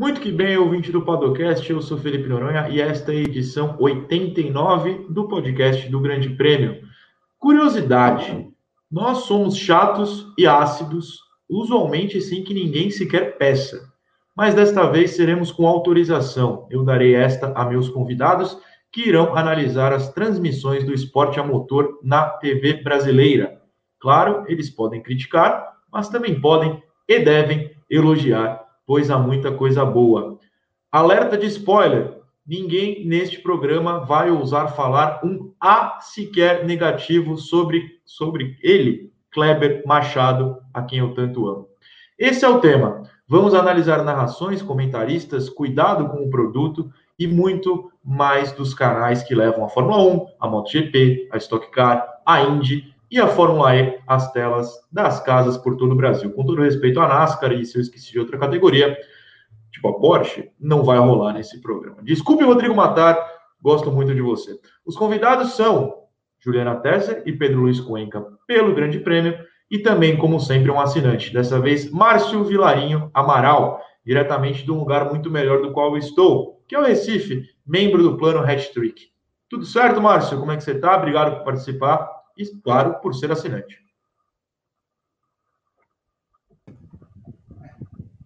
Muito que bem, ouvinte do Podcast, eu sou Felipe Noronha e esta é a edição 89 do podcast do Grande Prêmio. Curiosidade, nós somos chatos e ácidos, usualmente sem que ninguém sequer peça. Mas desta vez seremos com autorização. Eu darei esta a meus convidados que irão analisar as transmissões do esporte a motor na TV brasileira. Claro, eles podem criticar, mas também podem e devem elogiar, pois há muita coisa boa. Alerta de spoiler: ninguém neste programa vai ousar falar um A sequer negativo sobre, sobre ele, Kleber Machado, a quem eu tanto amo. Esse é o tema. Vamos analisar narrações, comentaristas, cuidado com o produto e muito mais dos canais que levam a Fórmula 1, a MotoGP, a Stock Car, a Indy e a Fórmula E às telas das casas por todo o Brasil. Com todo respeito à NASCAR e se eu esqueci de outra categoria, tipo a Porsche, não vai rolar nesse programa. Desculpe, Rodrigo Matar, gosto muito de você. Os convidados são Juliana Tesser e Pedro Luiz Cuenca pelo Grande Prêmio e também, como sempre, um assinante. Dessa vez, Márcio Vilarinho Amaral, diretamente de um lugar muito melhor do qual eu estou, que é o Recife, membro do plano Hattrick. Tudo certo, Márcio? Como é que você está? Obrigado por participar e, claro, por ser assinante.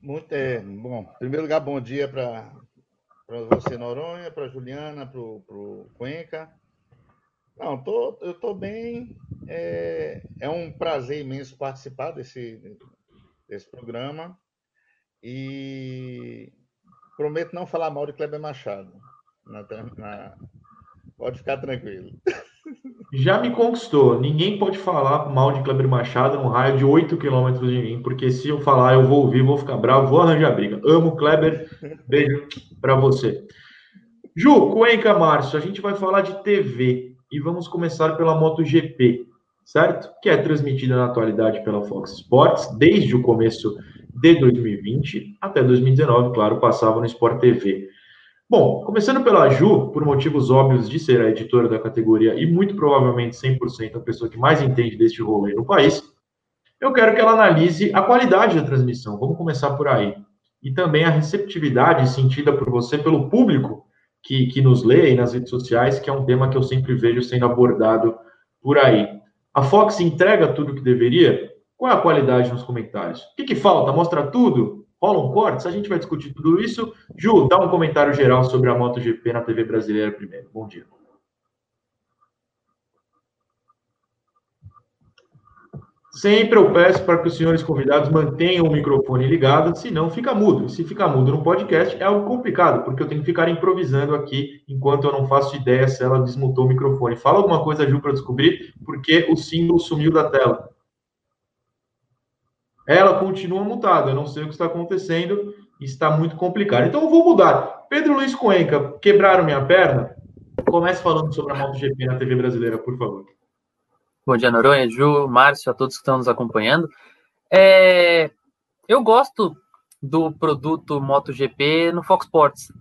Muito é, bom. Em primeiro lugar, bom dia para você, Noronha, para Juliana, para o Cuenca. Não, tô, eu estou bem. É, é um prazer imenso participar desse, desse programa. E prometo não falar mal de Kleber Machado. Na, na, pode ficar tranquilo. Já me conquistou. Ninguém pode falar mal de Kleber Machado num raio de 8 quilômetros de mim, porque se eu falar, eu vou ouvir, vou ficar bravo, vou arranjar briga. Amo Kleber. Beijo para você. Ju, Cuenca, Márcio, a gente vai falar de TV e vamos começar pela MotoGP, certo? Que é transmitida na atualidade pela Fox Sports desde o começo de 2020 até 2019, claro, passava no Sport TV. Bom, começando pela Ju, por motivos óbvios de ser a editora da categoria e muito provavelmente 100% a pessoa que mais entende deste rolê no país, eu quero que ela analise a qualidade da transmissão. Vamos começar por aí. E também a receptividade sentida por você pelo público que, que nos lê aí nas redes sociais, que é um tema que eu sempre vejo sendo abordado por aí. A Fox entrega tudo o que deveria? Qual é a qualidade nos comentários? O que, que falta? Mostra tudo? Rolam cortes? A gente vai discutir tudo isso. Ju, dá um comentário geral sobre a MotoGP na TV brasileira primeiro. Bom dia. Sempre eu peço para que os senhores convidados mantenham o microfone ligado, senão fica mudo. Se fica mudo no podcast é algo complicado, porque eu tenho que ficar improvisando aqui enquanto eu não faço ideia se ela desmutou o microfone. Fala alguma coisa, Ju, para descobrir porque o símbolo sumiu da tela ela continua mutada. Eu não sei o que está acontecendo, está muito complicado. Então eu vou mudar. Pedro Luiz Cuenca, quebraram minha perna? Comece falando sobre a MotoGP na TV brasileira, por favor. Bom dia, Noronha, Ju, Márcio, a todos que estão nos acompanhando. É... Eu gosto do produto MotoGP no Fox Sports.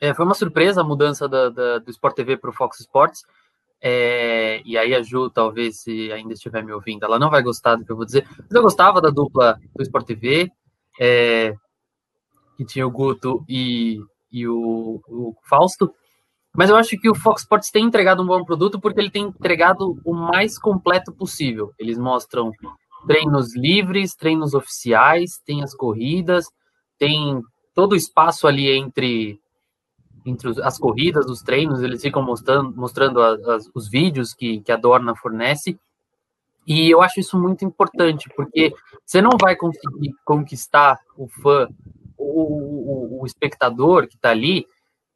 É, foi uma surpresa a mudança da, da, do Sport TV para o Fox Sports. É, e aí a Ju, talvez, se ainda estiver me ouvindo, ela não vai gostar do que eu vou dizer, mas eu gostava da dupla do Sport TV, é, que tinha o Guto e, e o, o, Fausto, mas eu acho que o Fox Sports tem entregado um bom produto porque ele tem entregado o mais completo possível. Eles mostram treinos livres, treinos oficiais, tem as corridas, tem todo o espaço ali entre entre as corridas, os treinos, eles ficam mostrando, mostrando os vídeos que, que a Dorna fornece. E eu acho isso muito importante, porque você não vai conseguir conquistar o fã, o, o, o espectador que está ali,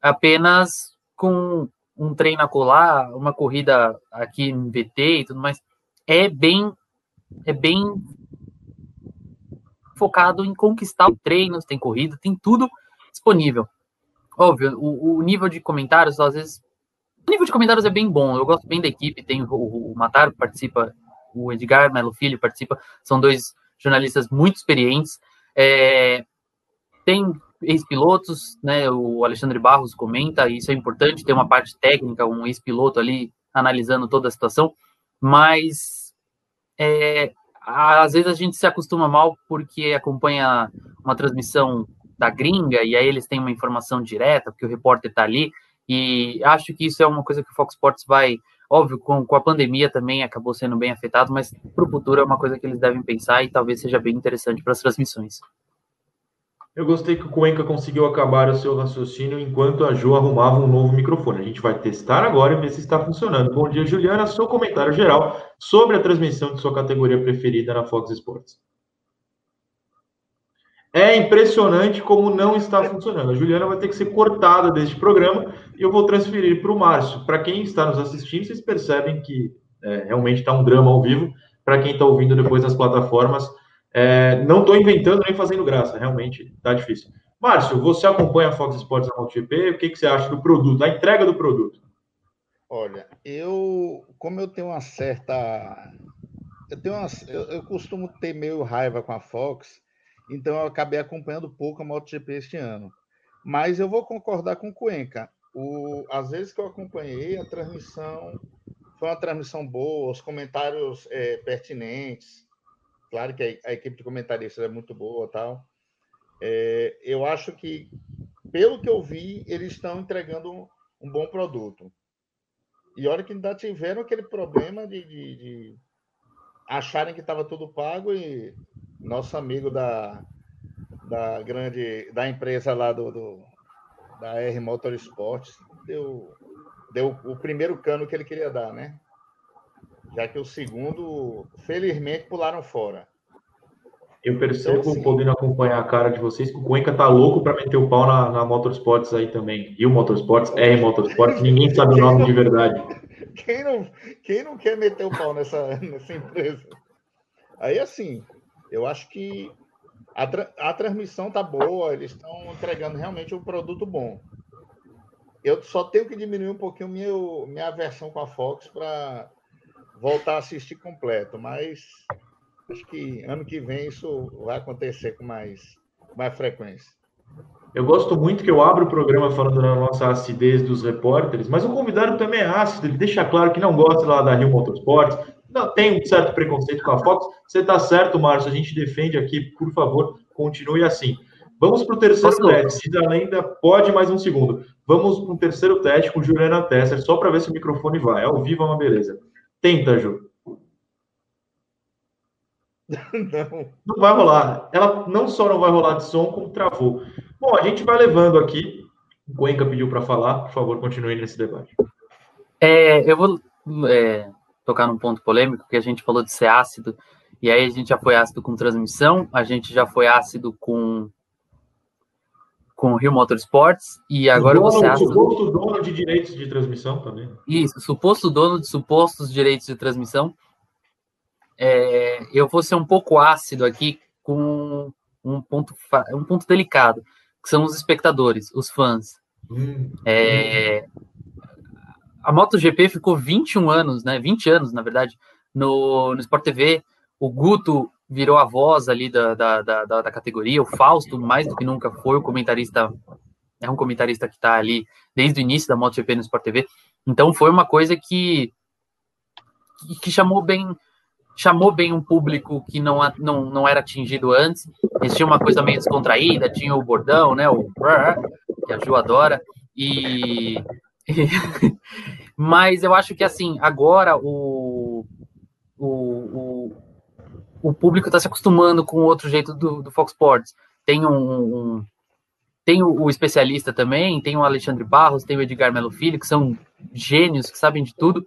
apenas com um treino a colar, uma corrida aqui no VT e tudo mais. É bem, é bem focado em conquistar treinos, tem corrida, tem tudo disponível. Óbvio, o, o, nível de comentários, às vezes. O nível de comentários é bem bom. Eu gosto bem da equipe. Tem o, o, Matar participa, o Edgar Melo Filho participa. São dois jornalistas muito experientes. É, tem ex-pilotos, né? O Alexandre Barros comenta, e isso é importante, tem uma parte técnica, um ex-piloto ali analisando toda a situação, mas é, às vezes a gente se acostuma mal porque acompanha uma transmissão da gringa, e aí eles têm uma informação direta, porque o repórter está ali, e acho que isso é uma coisa que o Fox Sports vai, óbvio, com, com a pandemia também acabou sendo bem afetado, mas para o futuro é uma coisa que eles devem pensar e talvez seja bem interessante para as transmissões. Eu gostei que o Cuenca conseguiu acabar o seu raciocínio enquanto a Ju arrumava um novo microfone. A gente vai testar agora e ver se está funcionando. Bom dia, Juliana. Seu comentário geral sobre a transmissão de sua categoria preferida na Fox Sports. É impressionante como não está funcionando. A Juliana vai ter que ser cortada deste programa e eu vou transferir para o Márcio. Para quem está nos assistindo, vocês percebem que é, realmente está um drama ao vivo. Para quem está ouvindo depois nas plataformas, é, não estou inventando nem fazendo graça, realmente está difícil. Márcio, você acompanha a Fox Sports na MotoGP, o que, que você acha do produto, da entrega do produto? Olha, eu, como eu tenho uma certa. Eu, tenho uma, eu, eu costumo ter meio raiva com a Fox, então eu acabei acompanhando pouco a MotoGP este ano. Mas eu vou concordar com o Cuenca. O, às vezes que eu acompanhei, a transmissão foi uma transmissão boa, os comentários é, pertinentes. Claro que a, a, equipe de comentaristas é muito boa tal. É, eu acho que, pelo que eu vi, eles estão entregando um, um bom produto. E olha que ainda tiveram aquele problema de, de, de acharem que estava tudo pago e nosso amigo da, da grande da empresa lá do, do da R Motorsports deu, deu o primeiro cano que ele queria dar, né? já que o segundo, felizmente, pularam fora. Eu percebo, então, assim, podendo acompanhar a cara de vocês, que o Cuenca tá louco para meter o pau na, na Motorsports aí também. E o Motorsports, R Motorsports, ninguém sabe o nome não, de verdade. Quem não, quem não quer meter o pau nessa, nessa empresa? Aí, assim, eu acho que a, a transmissão tá boa, eles estão entregando realmente um produto bom. Eu só tenho que diminuir um pouquinho meu, minha aversão com a Fox para voltar a assistir completo, mas acho que ano que vem isso vai acontecer com mais, mais frequência. Eu gosto muito que eu abro o programa falando da nossa acidez dos repórteres, mas o convidado também é ácido, ele deixa claro que não gosta lá da Rio Motorsports, não, tem um certo preconceito com a Fox. Você está certo, Márcio, a gente defende aqui, por favor, continue assim. Vamos para o terceiro Posso teste. Se a lenda pode mais um segundo. Vamos para o terceiro teste com Juliana Tesser, só para ver se o microfone vai. Ao vivo é uma beleza. Tenta, Ju. Não. Não vai rolar. Ela não só não vai rolar de som, como travou. Bom, a gente vai levando aqui. O Cuenca pediu para falar. Por favor, continue nesse debate. É, eu vou é, tocar num ponto polêmico, que a gente falou de ser ácido. E aí a gente já foi ácido com transmissão, a gente já foi ácido com com o Rio Motorsports e agora dono, você acha... Suposto dono de direitos de transmissão também. Isso, suposto dono de supostos direitos de transmissão. É, eu vou ser um pouco ácido aqui com um ponto, um ponto delicado, que são os espectadores, os fãs. Hum, é, a MotoGP ficou 21 anos, né? 20 anos, na verdade, no, no Sport TV. O Guto virou a voz ali da, da, da, da, categoria. O Fausto, mais do que nunca, foi o comentarista, é um comentarista que está ali desde o início da MotoGP no Sport TV. Então foi uma coisa que, que chamou bem chamou bem um público que não, não, não era atingido antes. Eles tinham uma coisa meio descontraída, tinha o bordão, né? O que a Ju adora. E, mas eu acho que assim, agora o, o, o o público está se acostumando com outro jeito do, do Fox Sports. Tem um, um tem o, o, especialista também, tem o Alexandre Barros, tem o Edgar Melo Filho, que são gênios, que sabem de tudo,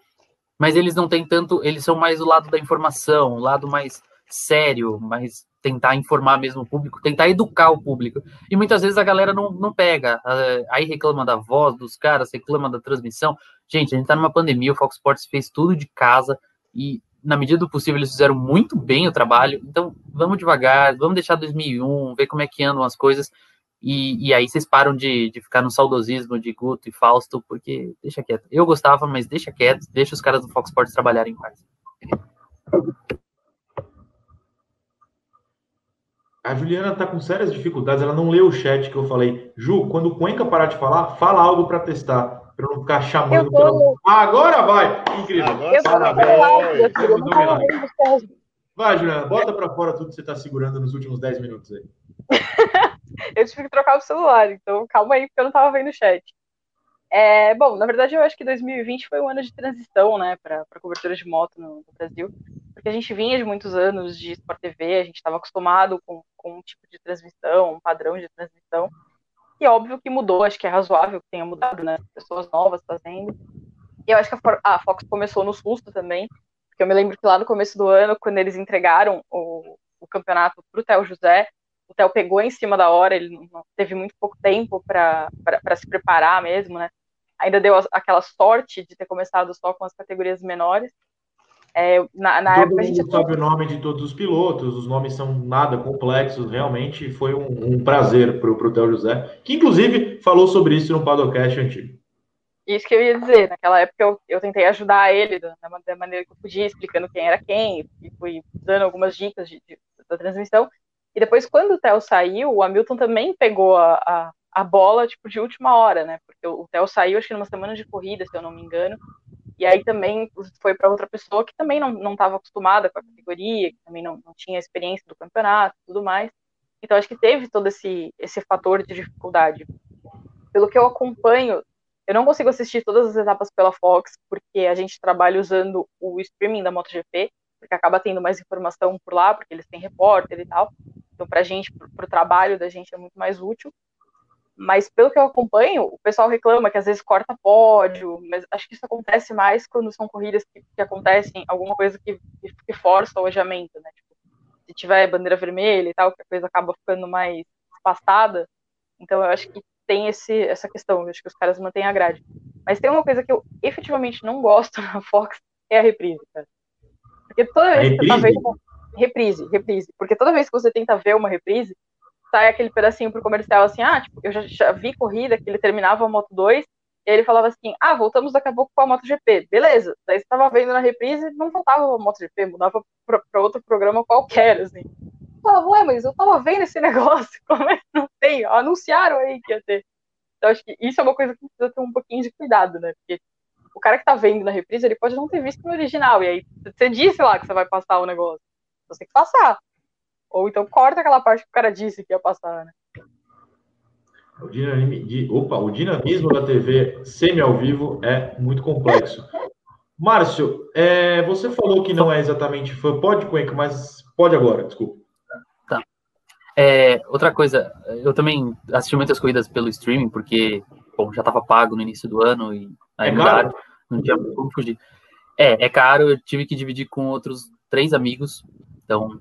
mas eles não têm tanto, eles são mais o lado da informação, o lado mais sério, mais tentar informar mesmo o público, tentar educar o público. E muitas vezes a galera não, não pega, aí reclama da voz dos caras, reclama da transmissão. Gente, a gente tá numa pandemia, o Fox Sports fez tudo de casa e na medida do possível, eles fizeram muito bem o trabalho. Então, vamos devagar, vamos deixar 2001, ver como é que andam as coisas. E, e aí vocês param de, de ficar no saudosismo de Guto e Fausto, porque deixa quieto. Eu gostava, mas deixa quieto, deixa os caras do Fox Sports trabalharem em paz. A Juliana está com sérias dificuldades, ela não leu o chat que eu falei. Ju, quando o Cuenca parar de falar, fala algo para testar para não ficar chamando. Vou... Pelo... agora vai! Incrível. Agora Parabéns. Vai, Juliana, bota para fora tudo que você está segurando nos últimos 10 minutos aí. eu tive que trocar o celular, então calma aí, porque eu não estava vendo o chat. É, bom, na verdade, eu acho que 2020 foi um ano de transição, né, para cobertura de moto no, no, Brasil, porque a gente vinha de muitos anos de Sport TV, a gente estava acostumado com, com um tipo de transmissão, um padrão de transmissão, e óbvio que mudou, acho que é razoável que tenha mudado, né, pessoas novas fazendo. E eu acho que a, a Fox começou no susto também, porque eu me lembro que lá no começo do ano, quando eles entregaram o, o campeonato para o Theo José, o Theo pegou em cima da hora, ele teve muito pouco tempo para se preparar mesmo, né? Ainda deu aquela sorte de ter começado só com as categorias menores. É, na, na Todo época, mundo gente... sabe o nome de todos os pilotos, os nomes são nada complexos, realmente foi um, um prazer para o Theo José, que inclusive falou sobre isso no Padocast antigo. Isso que eu ia dizer, naquela época eu, eu tentei ajudar ele da, da, maneira que eu podia, explicando quem era quem, e fui dando algumas dicas de, de, da transmissão. E depois, quando o Theo saiu, o Hamilton também pegou a, a, a bola, tipo, de última hora, né? Porque o, Theo saiu, acho que numa semana de corrida, se eu não me engano, e aí também foi para outra pessoa que também não estava acostumada com a categoria, que também não, não tinha experiência do campeonato e tudo mais. Então, acho que teve todo esse, esse fator de dificuldade. Pelo que eu acompanho eu não consigo assistir todas as etapas pela Fox, porque a gente trabalha usando o streaming da MotoGP, porque acaba tendo mais informação por lá, porque eles têm repórter e tal. Então, para a gente, para o trabalho da gente, é muito mais útil. Mas, pelo que eu acompanho, o pessoal reclama que às vezes corta pódio, mas acho que isso acontece mais quando são corridas que, que acontecem alguma coisa que, que força o alojamento, né? Tipo, se tiver bandeira vermelha e tal, que a coisa acaba ficando mais passada. Então, eu acho que tem esse, essa questão, acho que os caras mantêm a grade. Mas tem uma coisa que eu efetivamente não gosto na Fox, é a reprise, cara. Porque toda vez que você tá vendo. Reprise, reprise. Porque toda vez que você tenta ver uma reprise, sai aquele pedacinho pro comercial assim, ah, tipo, eu já, já vi corrida que ele terminava a Moto 2, e ele falava assim, ah, voltamos daqui a pouco com a MotoGP. Beleza. Daí você tava vendo na reprise, não voltava a MotoGP, mudava pra, pra outro programa qualquer, assim falava, ué, mas eu tava vendo esse negócio, como é que não tem? Anunciaram aí que ia ter. Então, acho que isso é uma coisa que precisa ter um pouquinho de cuidado, né? Porque o cara que tá vendo na reprise, ele pode não ter visto no original, e aí você disse lá que você vai passar o negócio. Você tem que passar. Ou então corta aquela parte que o cara disse que ia passar, né? O dinamismo, opa, o dinamismo da TV semi ao vivo é muito complexo. Márcio, é, você falou que não é exatamente fã, pode, Cuenca, mas pode agora, desculpa. É, outra coisa, eu também assisti muitas corridas pelo streaming, porque, bom, já estava pago no início do ano e aí é mudaram, não tinha como fugir. É, é caro, eu tive que dividir com outros três amigos, então...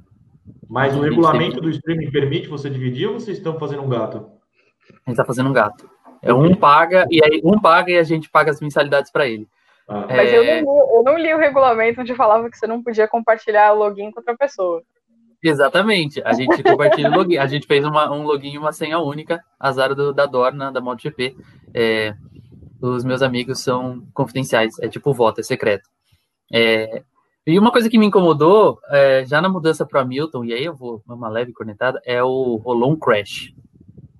Mas o regulamento do streaming permite você dividir ou vocês estão fazendo um gato? A gente está fazendo um gato. É um paga e aí um paga e a gente paga as mensalidades para ele. Ah. Mas eu, não li, eu não li o regulamento onde falava que você não podia compartilhar o login com outra pessoa. Exatamente. A gente compartilha o login. A gente fez uma, um login e uma senha única, azar do, da Dorna, da MotoGP. É, os meus amigos são confidenciais, é tipo voto, é secreto. É, e uma coisa que me incomodou, é, já na mudança para Milton, e aí eu vou uma leve cornetada, é o rolou um crash.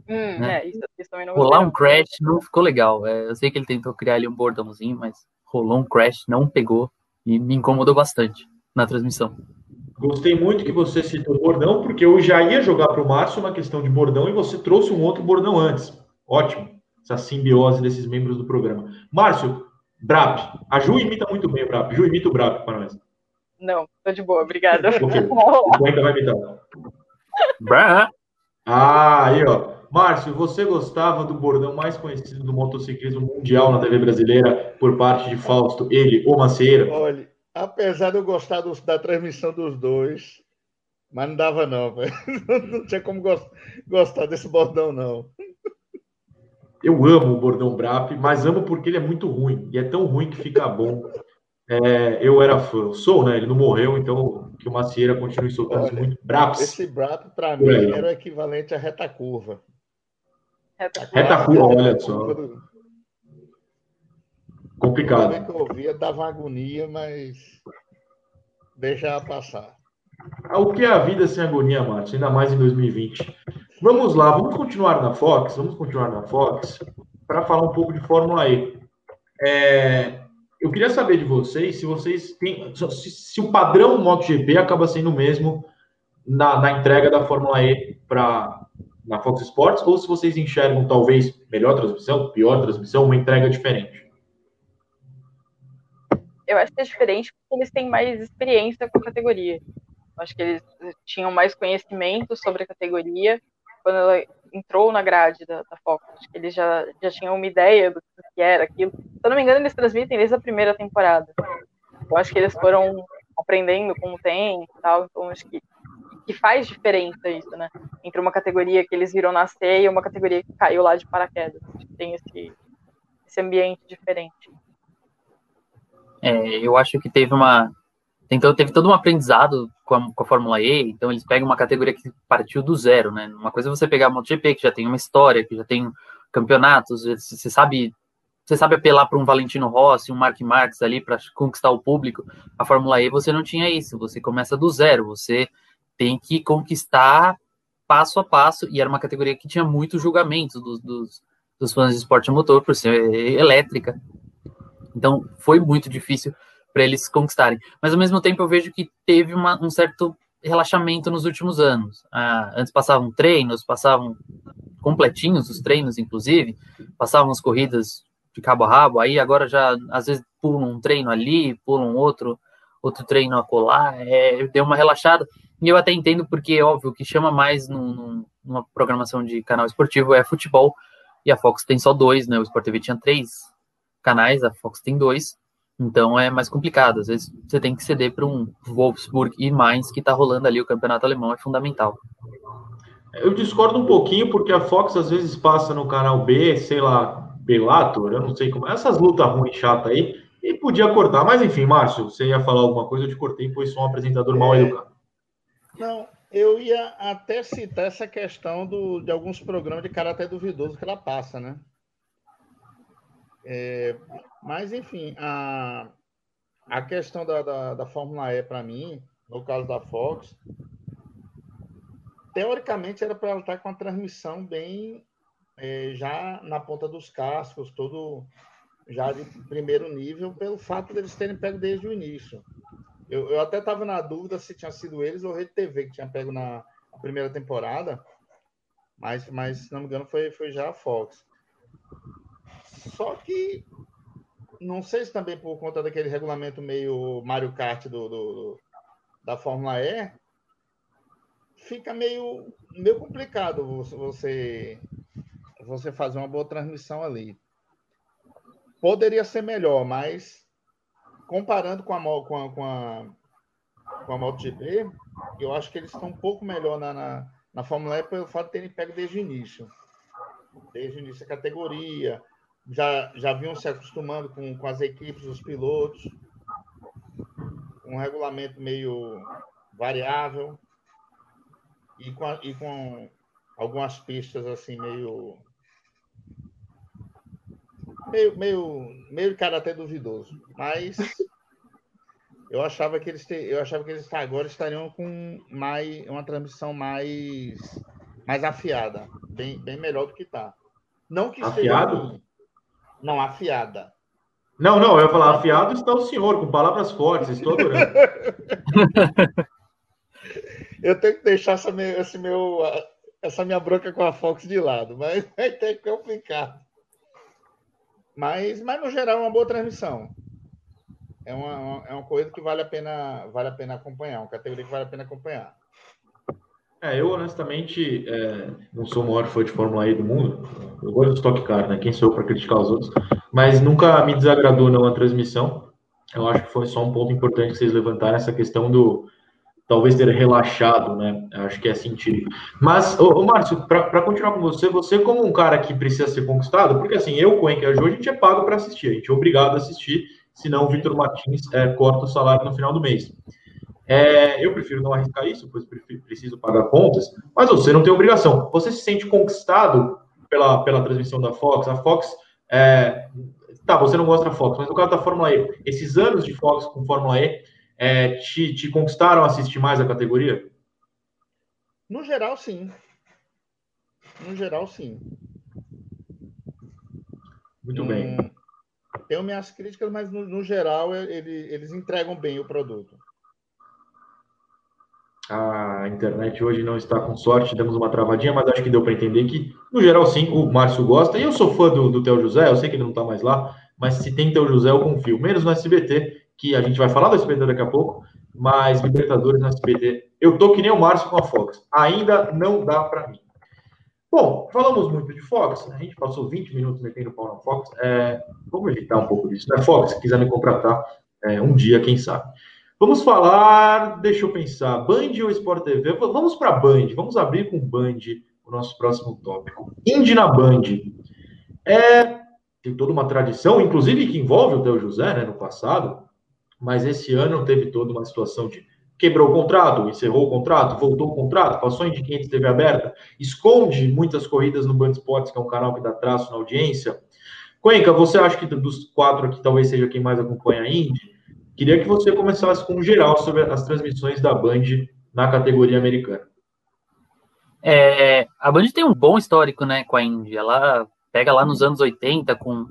Hum, né? é, isso, isso também não Rolar um crash não ficou legal. É, eu sei que ele tentou criar ali um bordãozinho, mas rolou um crash, não pegou e me incomodou bastante na transmissão. Gostei muito que você citou bordão, porque eu já ia jogar para o Márcio uma questão de bordão e você trouxe um outro bordão antes. Ótimo, essa simbiose desses membros do programa. Márcio, Brap. A Ju imita muito bem o Brap. Ju, imita o Brap para nós. Não, tô de boa, obrigada. o Cuenca vai imitar. Brap. Ah, aí, ó. Márcio, você gostava do bordão mais conhecido do motociclismo mundial na TV brasileira por parte de Fausto, ele, o Macieira? Olha, Apesar de eu gostar do, da transmissão dos dois, mas não dava não, não tinha como gostar desse bordão não. Eu amo o bordão Brap, mas amo porque ele é muito ruim e é tão ruim que fica bom. É, eu era fã, sou, né? Ele não morreu, então que o Macieira continue soltando Olha, muito Braps. Esse Brap para mim era o equivalente à reta curva. Reta curva, reta curva olha só. Do... Complicado. Toda que eu ouvia dava agonia, mas deixava passar. O que é a vida sem agonia, Márcio? Ainda mais em 2020. Vamos lá, vamos continuar na Fox, vamos continuar na Fox para falar um pouco de Fórmula E. É, eu queria saber de vocês se vocês têm, se, se o padrão MotoGP acaba sendo o mesmo na, na entrega da Fórmula E para na Fox Sports, ou se vocês enxergam talvez melhor transmissão, pior transmissão, uma entrega diferente? Eu acho que é diferente porque eles têm mais experiência com a categoria. Eu acho que eles tinham mais conhecimento sobre a categoria quando ela entrou na grade da, da Fox. Acho que eles já, já tinham uma ideia do que era aquilo. Se eu não me engano, eles transmitem desde a primeira temporada. Eu acho que eles foram aprendendo com o tempo e tal, então acho que que faz diferença isso, né? Entre uma categoria que eles viram nascer e uma categoria que caiu lá de paraquedas. Tem esse, esse ambiente diferente. É, eu acho que teve uma. Então, teve todo um aprendizado com a, com a Fórmula E, então eles pegam uma categoria que partiu do zero, né? Uma coisa é você pegar a MotoGP, que já tem uma história, que já tem campeonatos, você sabe você sabe apelar para um Valentino Rossi, um Mark Marques ali para conquistar o público. A Fórmula E você não tinha isso, você começa do zero, você tem que conquistar passo a passo, e era uma categoria que tinha muito julgamento dos, dos, dos fãs de esporte a motor por ser elétrica. Então foi muito difícil para eles conquistarem. Mas ao mesmo tempo eu vejo que teve uma, um certo relaxamento nos últimos anos. Ah, antes passavam treinos, passavam completinhos os treinos, inclusive, passavam as corridas de cabo a rabo, aí agora já às vezes pulam um treino ali, pulam outro, outro treino a colar, é, deu uma relaxada. E eu até entendo porque, óbvio, o que chama mais num, numa programação de canal esportivo é futebol, e a Fox tem só dois, né? O Sport TV tinha três canais, a Fox tem dois, então é mais complicado. Às vezes você tem que ceder para um Wolfsburg e Mainz que está rolando ali o campeonato alemão, é fundamental. Eu discordo um pouquinho, porque a Fox às vezes passa no canal B, sei lá, Bellator, eu não sei como. Essas lutas ruins, chata aí, e podia cortar. Mas enfim, Márcio, você ia falar alguma coisa, eu te cortei, pois sou um apresentador é... mal educado. Não, eu ia até citar essa questão do, de alguns programas de caráter duvidoso que ela passa, né? É, mas, enfim, a, a questão da, da, da Fórmula E, para mim, no caso da Fox, teoricamente era para ela estar com a transmissão bem é, já na ponta dos cascos, todo já de primeiro nível, pelo fato deles terem pego desde o início. Eu, eu até estava na dúvida se tinha sido eles ou Rede TV que tinha pego na primeira temporada, mas, mas se não me engano foi, foi já a Fox. Só que não sei se também por conta daquele regulamento meio Mario Kart do, do da Fórmula E, fica meio, meio complicado você você fazer uma boa transmissão ali. Poderia ser melhor, mas comparando com a, com a, com a, com a MotoGP, eu acho que eles estão um pouco melhor na, na, na Fórmula E pelo fato de terem pego desde o início. Desde o início da categoria, já, já vinham se acostumando com, com as equipes, os pilotos, um regulamento meio variável e com, e com algumas pistas assim meio meio, meio, meio de caráter duvidoso. Mas eu achava que eles te, eu achava que eles agora estariam com mais uma transmissão mais mais afiada, bem, bem melhor do que está. Não que afiado? Não, afiada. Não, não, eu ia falar afiado está o senhor com palavras fortes, estou adorando. eu tenho que deixar essa, esse meu, essa minha bronca com a Fox de lado, mas vai ter que complicar. Mas, mas no geral, é uma boa transmissão. É uma, é uma coisa que vale a pena, vale a pena acompanhar, uma categoria que vale a pena acompanhar. É, eu honestamente é, não sou o maior fã de Fórmula E do mundo. Eu gosto do Stock Car, né? Quem sou eu para criticar os outros? Mas nunca me desagradou não a transmissão. Eu acho que foi só um ponto importante que vocês levantaram essa questão do talvez ter relaxado, né? Acho que é sentido. Mas, ô, ô Márcio, para continuar com você, você como um cara que precisa ser conquistado, porque assim, eu o Enkel a gente é pago para assistir, a gente é obrigado a assistir, senão o Vitor Martins é, corta o salário no final do mês. É, eu prefiro não arriscar isso, pois preciso pagar contas, mas você não tem obrigação. Você se sente conquistado pela, pela transmissão da Fox? A Fox, é, tá, você não gosta da Fox, mas no caso da Fórmula E, esses anos de Fox com Fórmula E, é, te, te conquistaram a assistir mais a categoria? No geral, sim. No geral, sim. Muito hum, bem. Tenho minhas críticas, mas no, no geral ele, eles entregam bem o produto. A internet hoje não está com sorte, demos uma travadinha, mas acho que deu para entender que, no geral, sim, o Márcio gosta. E eu sou fã do, do Theo José, eu sei que ele não está mais lá, mas se tem Theo José, eu confio. Menos no SBT, que a gente vai falar do SBT daqui a pouco, mas Libertadores no SBT. Eu tô que nem o Márcio com a Fox. Ainda não dá para mim. Bom, falamos muito de Fox, né? a gente passou 20 minutos metendo pau na Fox. É, vamos evitar um pouco disso, né? Fox, se quiser me contratar é, um dia, quem sabe. Vamos falar, deixa eu pensar, Band ou Sport TV? Vamos para Band, vamos abrir com Band o nosso próximo tópico. Indy na Band. É, tem toda uma tradição, inclusive que envolve o Theo José, né, no passado, mas esse ano teve toda uma situação de quebrou o contrato, encerrou o contrato, voltou o contrato, passou em 500 TV aberta, esconde muitas corridas no Band Esportes, que é um canal que dá traço na audiência. Cuenca, você acha que dos quatro aqui talvez seja quem mais acompanha a Indy? Queria que você começasse com um geral sobre as transmissões da Band na categoria americana. É, a Band tem um bom histórico, né, com a Indy. Ela pega lá nos anos 80, com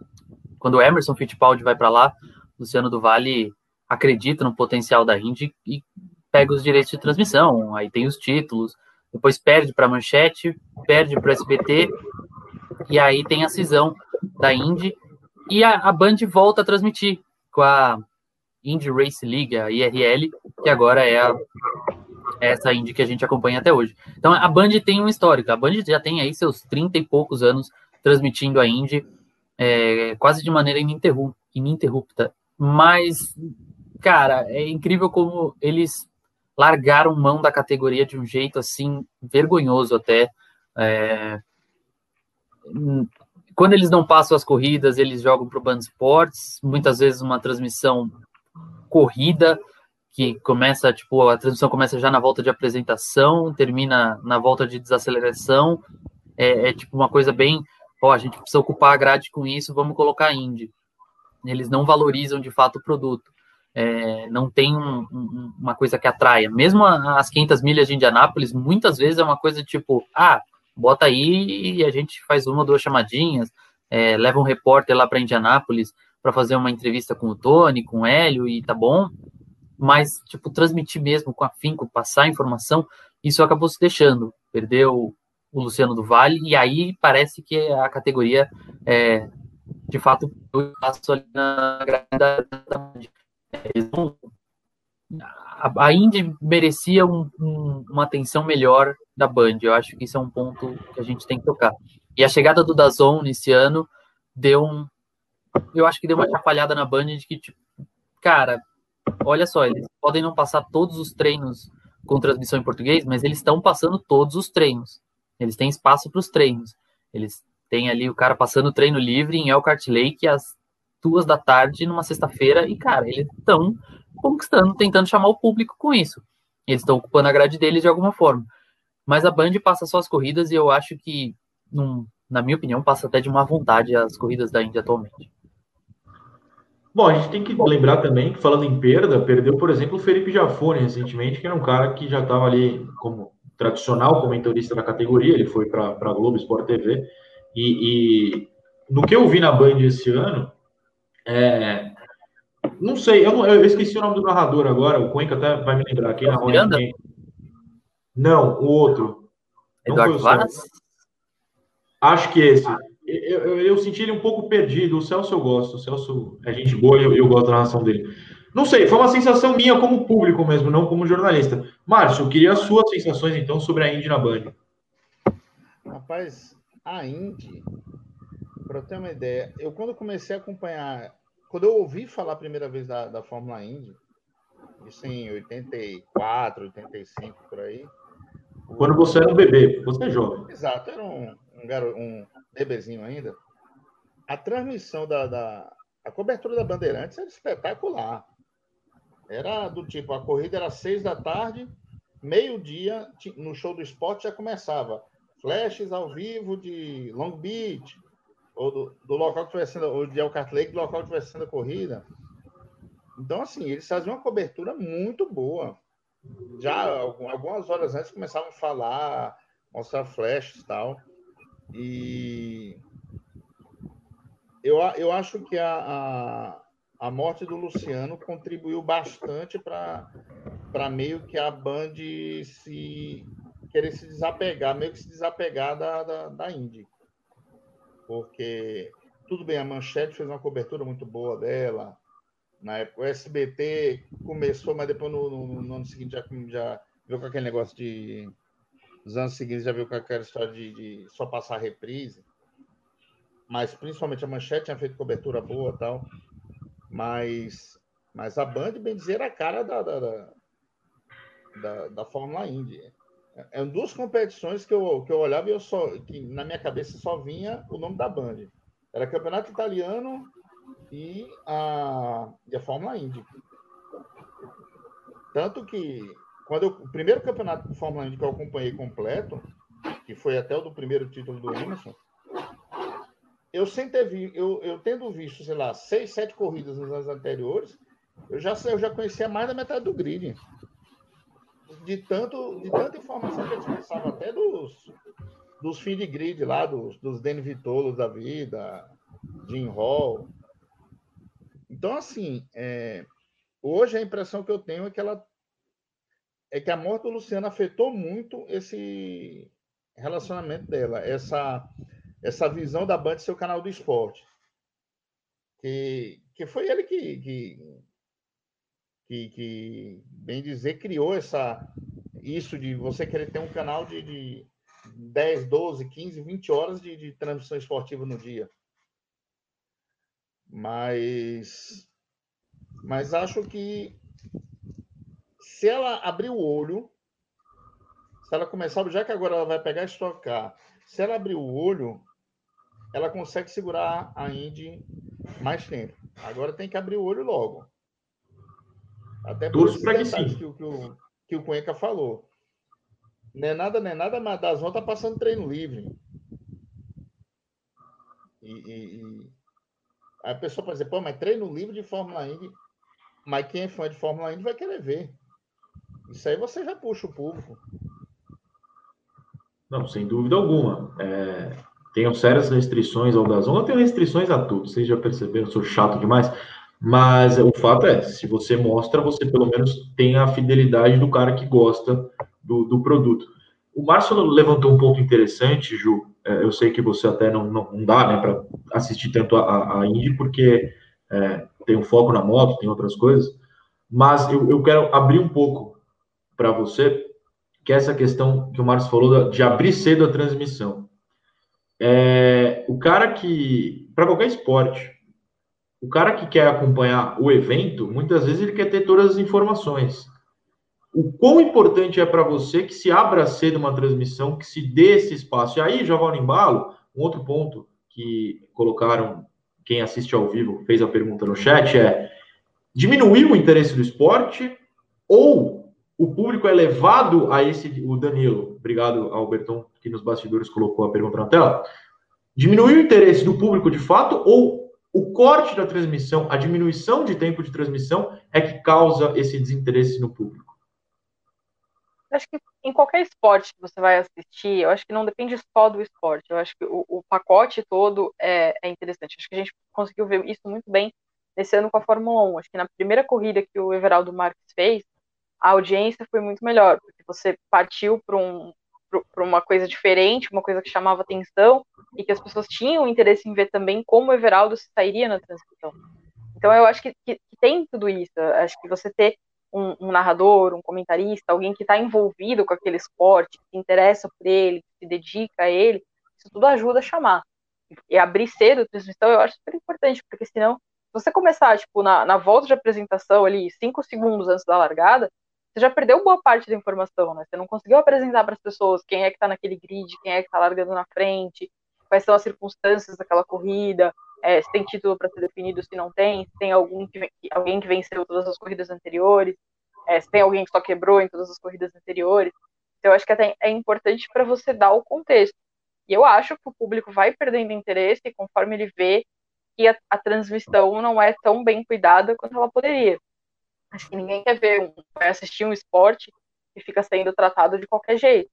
quando o Emerson Fittipaldi vai para lá, Luciano do Vale acredita no potencial da Indy e pega os direitos de transmissão, aí tem os títulos, depois perde para a Manchete, perde para o SBT, e aí tem a cisão da Indy, e a, a Band volta a transmitir com a Indy Race League, a IRL, que agora é a, é essa Indy que a gente acompanha até hoje. Então a Band tem um histórico, a Band já tem aí seus 30 e poucos anos transmitindo a Indy, é, quase de maneira ininterrupta. Mas cara, é incrível como eles largaram mão da categoria de um jeito assim vergonhoso até. É... Quando eles não passam as corridas, eles jogam para o Band Sports, muitas vezes uma transmissão corrida que começa, tipo, a transmissão começa já na volta de apresentação, termina na volta de desaceleração. É, é tipo uma coisa bem, ó, a gente precisa ocupar a grade com isso, vamos colocar Indy. Eles não valorizam de fato o produto é, não tem um, um, uma coisa que atraia. Mesmo as 500 milhas de Indianápolis, muitas vezes é uma coisa tipo, ah, bota aí e a gente faz uma ou duas chamadinhas, é, leva um repórter lá para Indianápolis para fazer uma entrevista com o Tony, com o Hélio e tá bom. Mas, tipo, transmitir mesmo com afinco, passar informação, isso acabou se deixando. Perdeu o Luciano do Vale, e aí parece que a categoria é, de fato passo ali na a Indy merecia um, um, uma atenção melhor da Band. Eu acho que isso é um ponto que a gente tem que tocar. E a chegada do Dazon nesse ano deu um. Eu acho que deu uma atrapalhada na Band de que, tipo, cara, olha só, eles podem não passar todos os treinos com transmissão em português, mas eles estão passando todos os treinos. Eles têm espaço para os treinos. Eles têm ali o cara passando treino livre em Elkhart Lake às duas da tarde numa sexta-feira e, cara, eles estão conquistando, tentando chamar o público com isso. Eles estão ocupando a grade deles de alguma forma. Mas a Band passa só as corridas e eu acho que, num, na minha opinião, passa até de má vontade as corridas da Índia atualmente. Bom, a gente tem que lembrar também que, falando em perda, perdeu, por exemplo, o Felipe Jafone recentemente, que era um cara que já estava ali como tradicional comentarista da categoria, ele foi para a Globo Sport TV, e, e no que eu vi na Band esse ano, é, não sei, eu, não, eu, esqueci o nome do narrador agora, o Cuenca até vai me lembrar. Quem narrou Não, o outro. Eduardo Vaz? Acho que esse. Eu, eu, eu, senti ele um pouco perdido. O Celso eu gosto. O Celso é gente boa e eu, eu gosto da narração dele. Não sei, foi uma sensação minha como público mesmo, não como jornalista. Márcio, eu queria as suas sensações então sobre a Indy na Band. Rapaz, a Indy, para ter uma ideia, eu quando comecei a acompanhar quando eu ouvi falar a primeira vez da, da Fórmula Indy, isso em 84, 85, por aí. Quando você era um bebê, você é jovem. Exato, era um, um, garo, um bebezinho ainda. A transmissão da, da. A cobertura da Bandeirantes era espetacular. Era do tipo, a corrida era seis da tarde, meio-dia, no show do esporte já começava. Flashes ao vivo de Long Beach, ou do, do local que estiver sendo, ou de Elkhart Lake, do local que estiver sendo a corrida. Então, assim, eles faziam uma cobertura muito boa. Já algumas horas antes começavam a falar, mostrar flashes e tal. E eu, eu acho que a, a, a morte do Luciano contribuiu bastante para meio que a Band se querer se desapegar, meio que se desapegar da, da, da Indy. Porque, tudo bem, a Manchete fez uma cobertura muito boa dela. Na época, o SBT começou, mas depois no, no, no ano seguinte já, já viu com aquele negócio de. Nos anos seguintes já viu com aquela história de, de só passar reprise. Mas principalmente a Manchete tinha feito cobertura boa tal. Mas, mas a Band, bem dizer, era a cara da, da, da, da, Fórmula Indy. É duas competições que eu, que eu olhava e eu só, que na minha cabeça só vinha o nome da Band. Era Campeonato Italiano e a, e a Fórmula Indy. Tanto que quando eu, o primeiro campeonato de Fórmula Indy que eu acompanhei completo, que foi até o do primeiro título do Emerson, eu sem ter vi, eu, eu tendo visto, sei lá, seis, sete corridas nos anos anteriores, eu já, eu já conhecia mais da metade do grid de, tanto, de tanta informação que eles passavam até dos, dos fins de grid lá, dos, dos Danny da vida, Jim Hall. Então, assim, é, hoje a impressão que eu tenho é que ela é que a morte do Luciano afetou muito esse relacionamento dela, essa essa visão da Band ser o canal do esporte. Que, que foi ele que, que, que, que, bem dizer, criou essa, isso de você querer ter um canal de, de 10, 12, 15, 20 horas de, de transmissão esportiva no dia. Mas, mas acho que se ela abrir o olho, se ela começar, já que agora ela vai pegar e estocar, se ela abrir o olho, ela consegue segurar a Indy mais tempo. Agora tem que abrir o olho logo. Até por Torço para que sim. Que, que, o, que o Cuenca falou. Não é nada, não é nada, mas das tá passando treino livre. E, e, e, a pessoa pode dizer, pô, mas treino livre de Fórmula Indy. Mas quem é fã de Fórmula Indy vai querer ver. Isso aí você já puxa o público. Não, sem dúvida alguma. É, tenho sérias restrições ao Dazon. Eu tenho restrições a tudo. Vocês já perceberam, sou chato demais. Mas o fato é, se você mostra, você pelo menos tem a fidelidade do cara que gosta do, do produto. O Márcio levantou um ponto interessante, Ju. É, eu sei que você até não, não, não dá né, para assistir tanto a, a Indy, porque é, tem um foco na moto, tem outras coisas. Mas eu, eu quero abrir um pouco para você, que é essa questão que o Márcio falou de abrir cedo a transmissão. É, o cara que, para qualquer esporte, o cara que quer acompanhar o evento, muitas vezes ele quer ter todas as informações. O quão importante é para você que se abra cedo uma transmissão, que se dê esse espaço. E aí, já vou no embalo, um outro ponto que colocaram, quem assiste ao vivo fez a pergunta no chat, é diminuir o interesse do esporte ou o público é levado a esse, o Danilo, obrigado Alberton, que nos bastidores colocou a pergunta na tela, diminuir o interesse do público de fato ou o corte da transmissão, a diminuição de tempo de transmissão é que causa esse desinteresse no público? Acho que em qualquer esporte que você vai assistir, eu acho que não depende só do esporte. Eu acho que o, o pacote todo é, é, interessante. Acho que a gente conseguiu ver isso muito bem nesse ano com a Fórmula 1. Acho que na primeira corrida que o Everaldo Marques fez, a audiência foi muito melhor, porque você partiu para um, uma coisa diferente, uma coisa que chamava atenção e que as pessoas tinham interesse em ver também como o Everaldo se sairia na transmissão. Então eu acho que, que, que tem tudo isso. Acho que você ter um, um narrador, um comentarista, alguém que está envolvido com aquele esporte, que se interessa por ele, que se dedica a ele, isso tudo ajuda a chamar. E abrir cedo a transmissão eu acho super importante, porque senão, se você começar, tipo, na, na volta de apresentação ali, cinco segundos antes da largada, você já perdeu boa parte da informação, né? Você não conseguiu apresentar para as pessoas quem é que está naquele grid, quem é que está largando na frente, quais são as circunstâncias daquela corrida, é, se tem título para ser definido, se não tem, se tem algum que, alguém que venceu todas as corridas anteriores, é, se tem alguém que só quebrou em todas as corridas anteriores. Então, eu acho que até é importante para você dar o contexto. E eu acho que o público vai perdendo interesse conforme ele vê que a, a transmissão não é tão bem cuidada quanto ela poderia. Acho que ninguém quer ver, um, vai assistir um esporte que fica sendo tratado de qualquer jeito.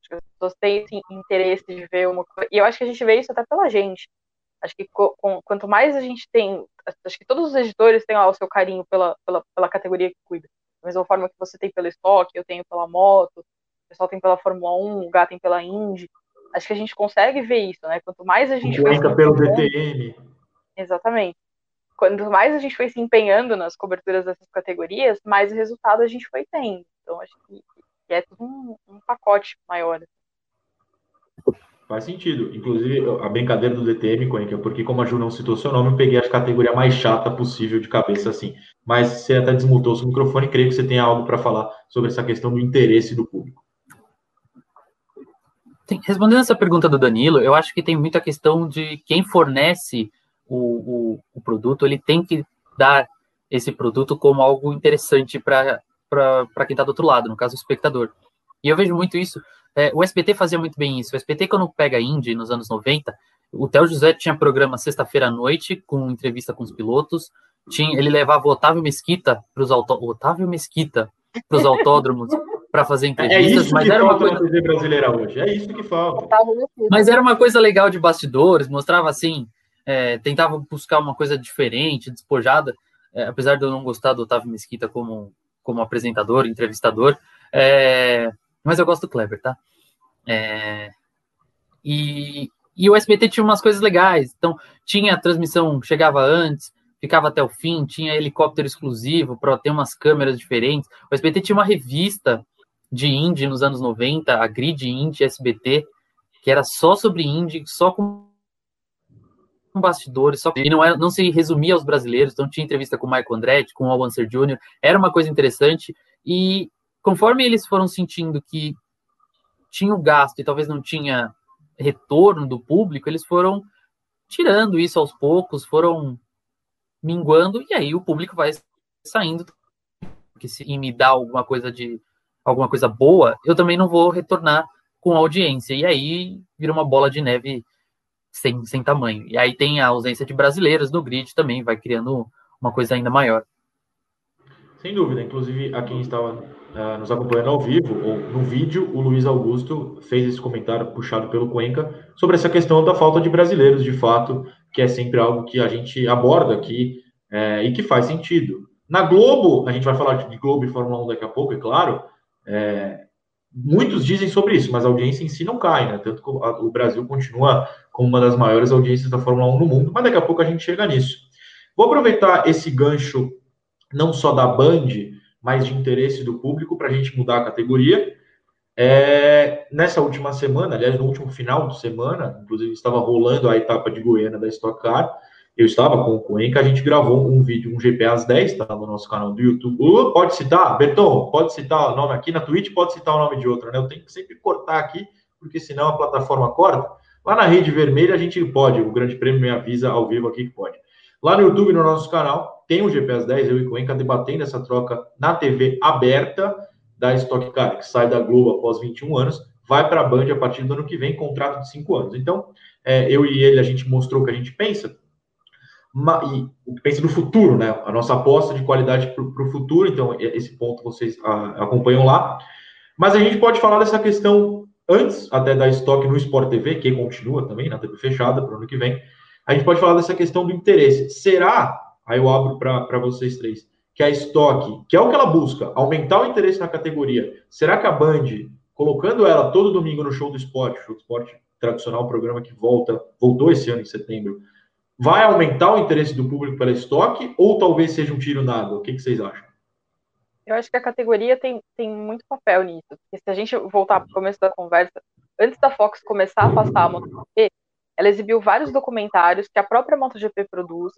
Acho que as pessoas têm assim, interesse de ver uma coisa. E eu acho que a gente vê isso até pela gente. Acho que com, quanto mais a gente tem. Acho que todos os editores têm lá, o seu carinho pela, pela, pela categoria que cuida. Da mesma forma que você tem pelo estoque, eu tenho pela moto, o pessoal tem pela Fórmula 1, o Gá tem pela Indy. Acho que a gente consegue ver isso, né? Quanto mais a gente vai. pelo DTM. Exatamente. Quanto mais a gente foi se empenhando nas coberturas dessas categorias, mais resultado a gente foi tendo. Então, acho que é tudo um, um pacote maior. Faz sentido. Inclusive, a brincadeira do DTM, Coenca, porque como a Ju não citou seu nome, eu peguei a categoria mais chata possível de cabeça, assim. Mas você até desmutou seu microfone, creio que você tem algo para falar sobre essa questão do interesse do público. respondendo essa pergunta do Danilo, eu acho que tem muita questão de quem fornece o, o, o produto, ele tem que dar esse produto como algo interessante para quem está do outro lado, no caso, o espectador. E eu vejo muito isso é, o SBT fazia muito bem isso. O SBT, quando pega Indy nos anos 90, o Theo José tinha programa sexta-feira à noite, com entrevista com os pilotos. Tinha, ele levava o Otávio Mesquita para os Otávio Mesquita para os autódromos para fazer é entrevistas, é mas era uma coisa brasileira hoje. É isso que falta. Mas era uma coisa legal de bastidores, mostrava assim, é, tentava buscar uma coisa diferente, despojada. É, apesar de eu não gostar do Otávio Mesquita como como apresentador, entrevistador, é, mas eu gosto do Kleber, tá? É, e, e o SBT tinha umas coisas legais. Então, tinha a transmissão, chegava antes, ficava até o fim, tinha helicóptero exclusivo para ter umas câmeras diferentes. O SBT tinha uma revista de indie nos anos 90, a Grid Indie SBT, que era só sobre indie, só com bastidores, só e não, era, não se resumia aos brasileiros, então tinha entrevista com o Michael Andretti, com o Al Unser Jr., era uma coisa interessante, e conforme eles foram sentindo que tinha o gasto e talvez não tinha retorno do público, eles foram tirando isso aos poucos, foram minguando, e aí o público vai saindo. Que se me dá alguma coisa de alguma coisa boa, eu também não vou retornar com a audiência. E aí vira uma bola de neve sem, sem tamanho. E aí tem a ausência de brasileiros no grid também, vai criando uma coisa ainda maior. Sem dúvida. Inclusive, a quem estava uh, nos acompanhando ao vivo, ou no vídeo, o Luiz Augusto fez esse comentário puxado pelo Cuenca sobre essa questão da falta de brasileiros, de fato, que é sempre algo que a gente aborda aqui é, e que faz sentido. Na Globo, a gente vai falar de Globo e Fórmula 1 daqui a pouco, é claro, é, muitos dizem sobre isso, mas a audiência em si não cai, né? Tanto que o Brasil continua como uma das maiores audiências da Fórmula 1 no mundo, mas daqui a pouco a gente chega nisso. Vou aproveitar esse gancho, não só da Band, mais de interesse do público para a gente mudar a categoria. É, nessa última semana, aliás, no último final de semana, inclusive estava rolando a etapa de Goiânia da Stock Car, eu estava com o Cuenca, a gente gravou um vídeo, um GP às 10, está no nosso canal do YouTube. Uh, pode citar, Berton, pode citar o nome aqui na Twitch, pode citar o nome de outro, né? Eu tenho que sempre cortar aqui, porque senão a plataforma corta. Lá na rede vermelha a gente pode, o Grande Prêmio me avisa ao vivo aqui que pode. Lá no YouTube, no nosso canal, tem o GPS 10, eu e Cuenca debatendo essa troca na TV aberta da Stock Car, que sai da Globo após 21 anos, vai para a Band a partir do ano que vem, contrato de 5 anos. Então, é, eu e ele, a gente mostrou o que a gente pensa, e o que pensa no futuro, né? A nossa aposta de qualidade para o futuro, então, esse ponto vocês a, acompanham lá. Mas a gente pode falar dessa questão antes até da Stock no Sport TV, que continua também na TV fechada para o ano que vem, a gente pode falar dessa questão do interesse. Será, aí eu abro para vocês três, que a Stock, que é o que ela busca, aumentar o interesse na categoria, será que a Band, colocando ela todo domingo no show do esporte, show do esporte tradicional, programa que volta, voltou esse ano em setembro, vai aumentar o interesse do público pela Stock ou talvez seja um tiro na água? O que, que vocês acham? Eu acho que a categoria tem, tem muito papel nisso. Porque se a gente voltar para o começo da conversa, antes da Fox começar a afastar a MotoGP, ela exibiu vários documentários que a própria MotoGP produz.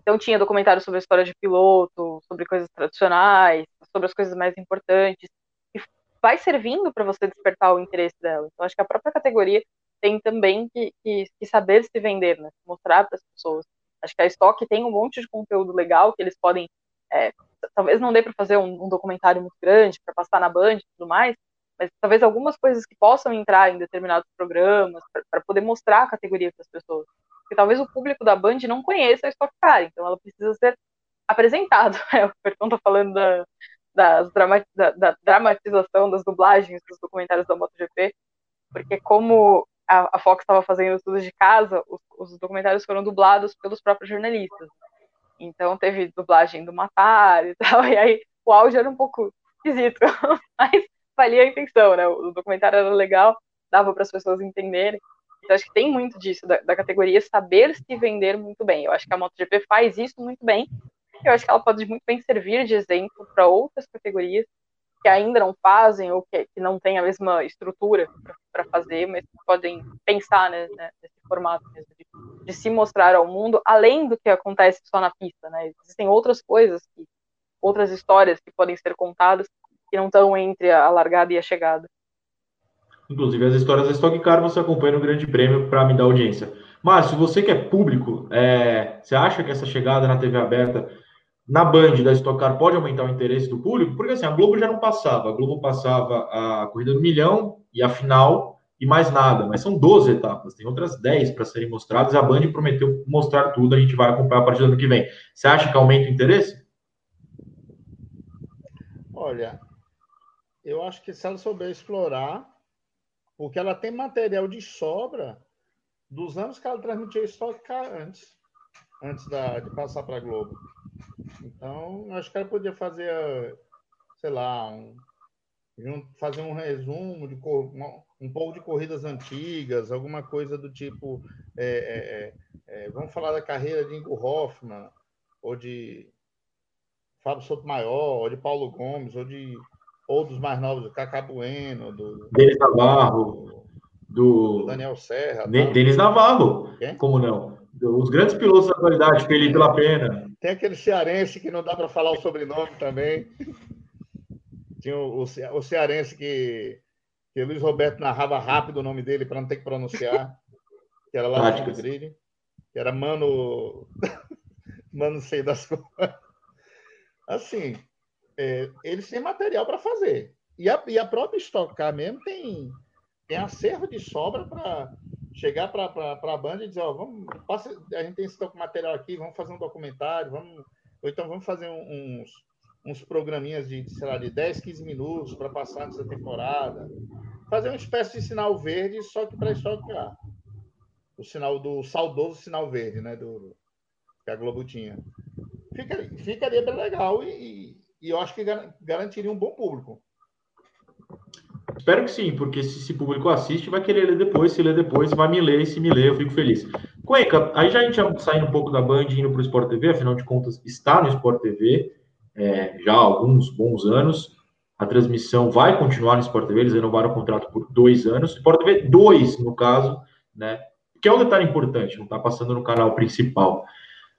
Então tinha documentários sobre a história de piloto, sobre coisas tradicionais, sobre as coisas mais importantes, e vai servindo para você despertar o interesse dela. Então acho que a própria categoria tem também que, que, que saber se vender, né? mostrar para as pessoas. Acho que a Stock tem um monte de conteúdo legal que eles podem. É, talvez não dê para fazer um, um, documentário muito grande para passar na Band e tudo mais, mas talvez algumas coisas que possam entrar em determinados programas para poder mostrar a categoria para as pessoas. Porque talvez o público da Band não conheça a Stock Car, então ela precisa ser apresentada. É, o Pertão está falando da, das drama, da, da, dramatização das dublagens dos documentários da MotoGP, porque como a, a Fox estava fazendo tudo de casa, os, os, documentários foram dublados pelos próprios jornalistas. Então teve dublagem do Matar e tal, e aí o áudio era um pouco esquisito, mas valia a intenção, né? O documentário era legal, dava para as pessoas entenderem. Então, acho que tem muito disso, da, da, categoria saber se vender muito bem. Eu acho que a MotoGP faz isso muito bem. Eu acho que ela pode muito bem servir de exemplo para outras categorias que ainda não fazem ou que, que não têm a mesma estrutura para fazer, mas podem pensar né, né, nesse formato mesmo de, de, se mostrar ao mundo, além do que acontece só na pista. Né? Existem outras coisas, que, outras histórias que podem ser contadas que não estão entre a largada e a chegada. Inclusive, as histórias da Stock Car você acompanha no Grande Prêmio para me dar audiência. Márcio, você que é público, é, você acha que essa chegada na TV aberta na Band da Stock Car pode aumentar o interesse do público? Porque assim, a Globo já não passava. A Globo passava a corrida do milhão e a final e mais nada. Mas são 12 etapas, tem outras 10 para serem mostradas. A Band prometeu mostrar tudo, a gente vai acompanhar a partir do ano que vem. Você acha que aumenta o interesse? Olha, eu acho que se ela souber explorar, porque ela tem material de sobra dos anos que ela transmitiu Stock Car antes, antes da, de passar para a Globo. Então, acho que ela podia fazer, sei lá, um, fazer um resumo de um pouco de corridas antigas, alguma coisa do tipo. É, é, é, é, vamos falar da carreira de Ingo Hoffman, ou de Fábio Sotomayor, ou de Paulo Gomes, ou de ou dos mais novos, do Cacá Bueno, do Denis Navarro, do Daniel Serra. De? Denis Navarro, Quem? como não? Os grandes pilotos da atualidade, Felipe La Pena. Tem aquele cearense que não dá para falar o sobrenome também. Tinha o, o, o cearense que, que Luiz Roberto narrava rápido o nome dele para não ter que pronunciar, que era lá no grid, que era Mano. Mano, sei das coisas. Assim, é, eles têm material para fazer. E a, e a própria Stock Car mesmo tem, tem acervo de sobra para chegar para a banda e dizer, ó, vamos, passa, a gente tem esse material aqui, vamos fazer um documentário, vamos, ou então vamos fazer uns, uns programinhas de, sei lá, de 10, 15 minutos para passar antes da temporada. Fazer uma espécie de sinal verde, só que para Stock Car. O sinal do saudoso sinal verde, né? Do, que a Globo tinha. Ficaria, ficaria bem legal e, e eu acho que garantiria um bom público. Espero que sim, porque se esse público assiste, vai querer ler depois, se ler depois, vai me ler, se me ler, eu fico feliz. Cuenca, aí já a gente saindo um pouco da Band e indo para o Sport TV, afinal de contas, está no Sport TV é, já há alguns bons anos. A transmissão vai continuar no Sport TV, eles renovaram o contrato por dois anos. Sport TV 2, no caso, né? Que é um detalhe importante, não está passando no canal principal.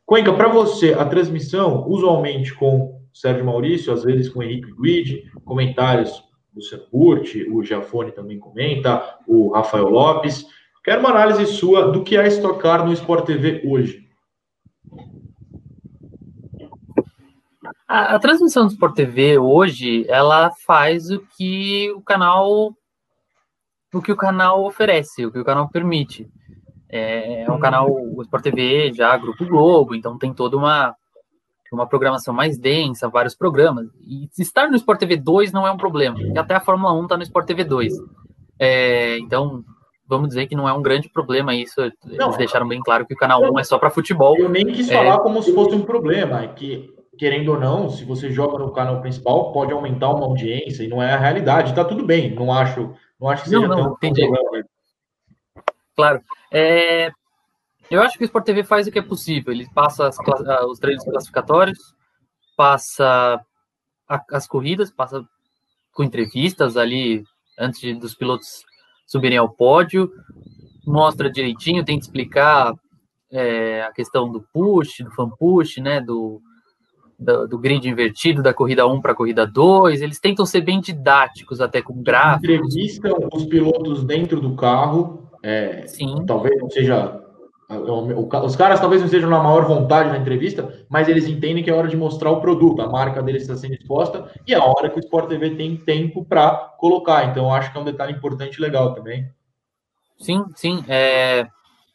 Cuenca, para você, a transmissão, usualmente com Sérgio Maurício, às vezes com Henrique Guide, comentários Luciano Burti, o Giafone também comenta, o Rafael Lopes. Quero uma análise sua do que é estocar no Sport TV hoje. A, a, transmissão do Sport TV hoje, ela faz o que o canal o que o canal oferece, o que o canal permite. É, é um canal, o Sport TV já Grupo Globo, então tem toda uma uma programação mais densa, vários programas. E estar no Sport TV 2 não é um problema, porque até a Fórmula 1 está no Sport TV 2. É, então, vamos dizer que não é um grande problema isso. Eles não, deixaram bem claro que o canal 1 é só para futebol. Eu nem quis falar é, como se fosse um problema, é que, querendo ou não, se você joga no canal principal, pode aumentar uma audiência, e não é a realidade. Tá tudo bem, não acho, não acho que seja não, não, tão entendi. problema. Claro. É, eu acho que o Sport TV faz o que é possível. Ele passa as, ah, os treinos classificatórios, passa a, as corridas, passa com entrevistas ali antes de, dos pilotos subirem ao pódio, mostra direitinho, tenta explicar é, a questão do push, do fan push, né, do, do, do grid invertido da corrida 1 para a corrida 2. Eles tentam ser bem didáticos, até com gráficos. Entrevistam os pilotos dentro do carro. É, Sim. Talvez não seja os caras talvez não estejam na maior vontade na entrevista, mas eles entendem que é hora de mostrar o produto, a marca deles está sendo exposta e é a hora que o Sport TV tem tempo para colocar. Então, acho que é um detalhe importante e legal também. Sim, sim. É...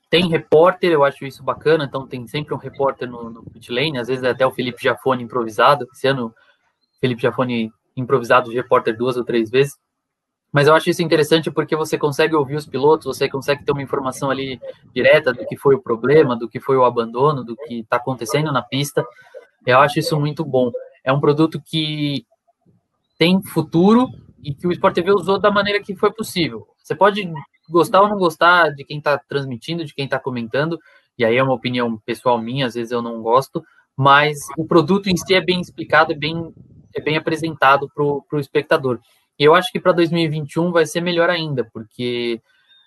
Tem repórter, eu acho isso bacana. Então, tem sempre um repórter no, no pit lane, às vezes é até o Felipe Jafone improvisado. Esse ano, Felipe Jafone improvisado de repórter duas ou três vezes. Mas eu acho isso interessante porque você consegue ouvir os pilotos, você consegue ter uma informação ali direta do que foi o problema, do que foi o abandono, do que está acontecendo na pista. Eu acho isso muito bom. é um produto que tem futuro e que o Sport TV usou da maneira que foi possível. Você pode gostar ou não gostar de quem está transmitindo, de quem está comentando, e aí é uma opinião pessoal minha, às vezes eu não gosto, mas o produto em si é bem explicado, é bem, é bem apresentado para o espectador. Eu acho que para 2021 vai ser melhor ainda, porque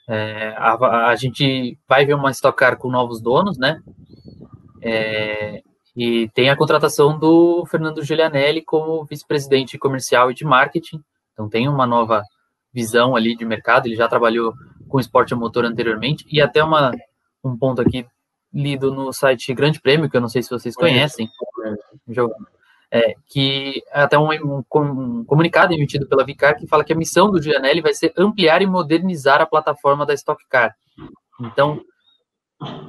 é, a, a, gente vai ver uma Stock Car com novos donos, né? É, e tem a contratação do Fernando Giulianelli como vice-presidente comercial e de marketing. Então tem uma nova visão ali de mercado. Ele já trabalhou com esporte a motor anteriormente. E até uma, um ponto aqui lido no site Grande Prêmio, que eu não sei se vocês conhecem, é, que até um, um, um, comunicado emitido pela Vicar que fala que a missão do Gianelli vai ser ampliar e modernizar a plataforma da Stock Car. Então,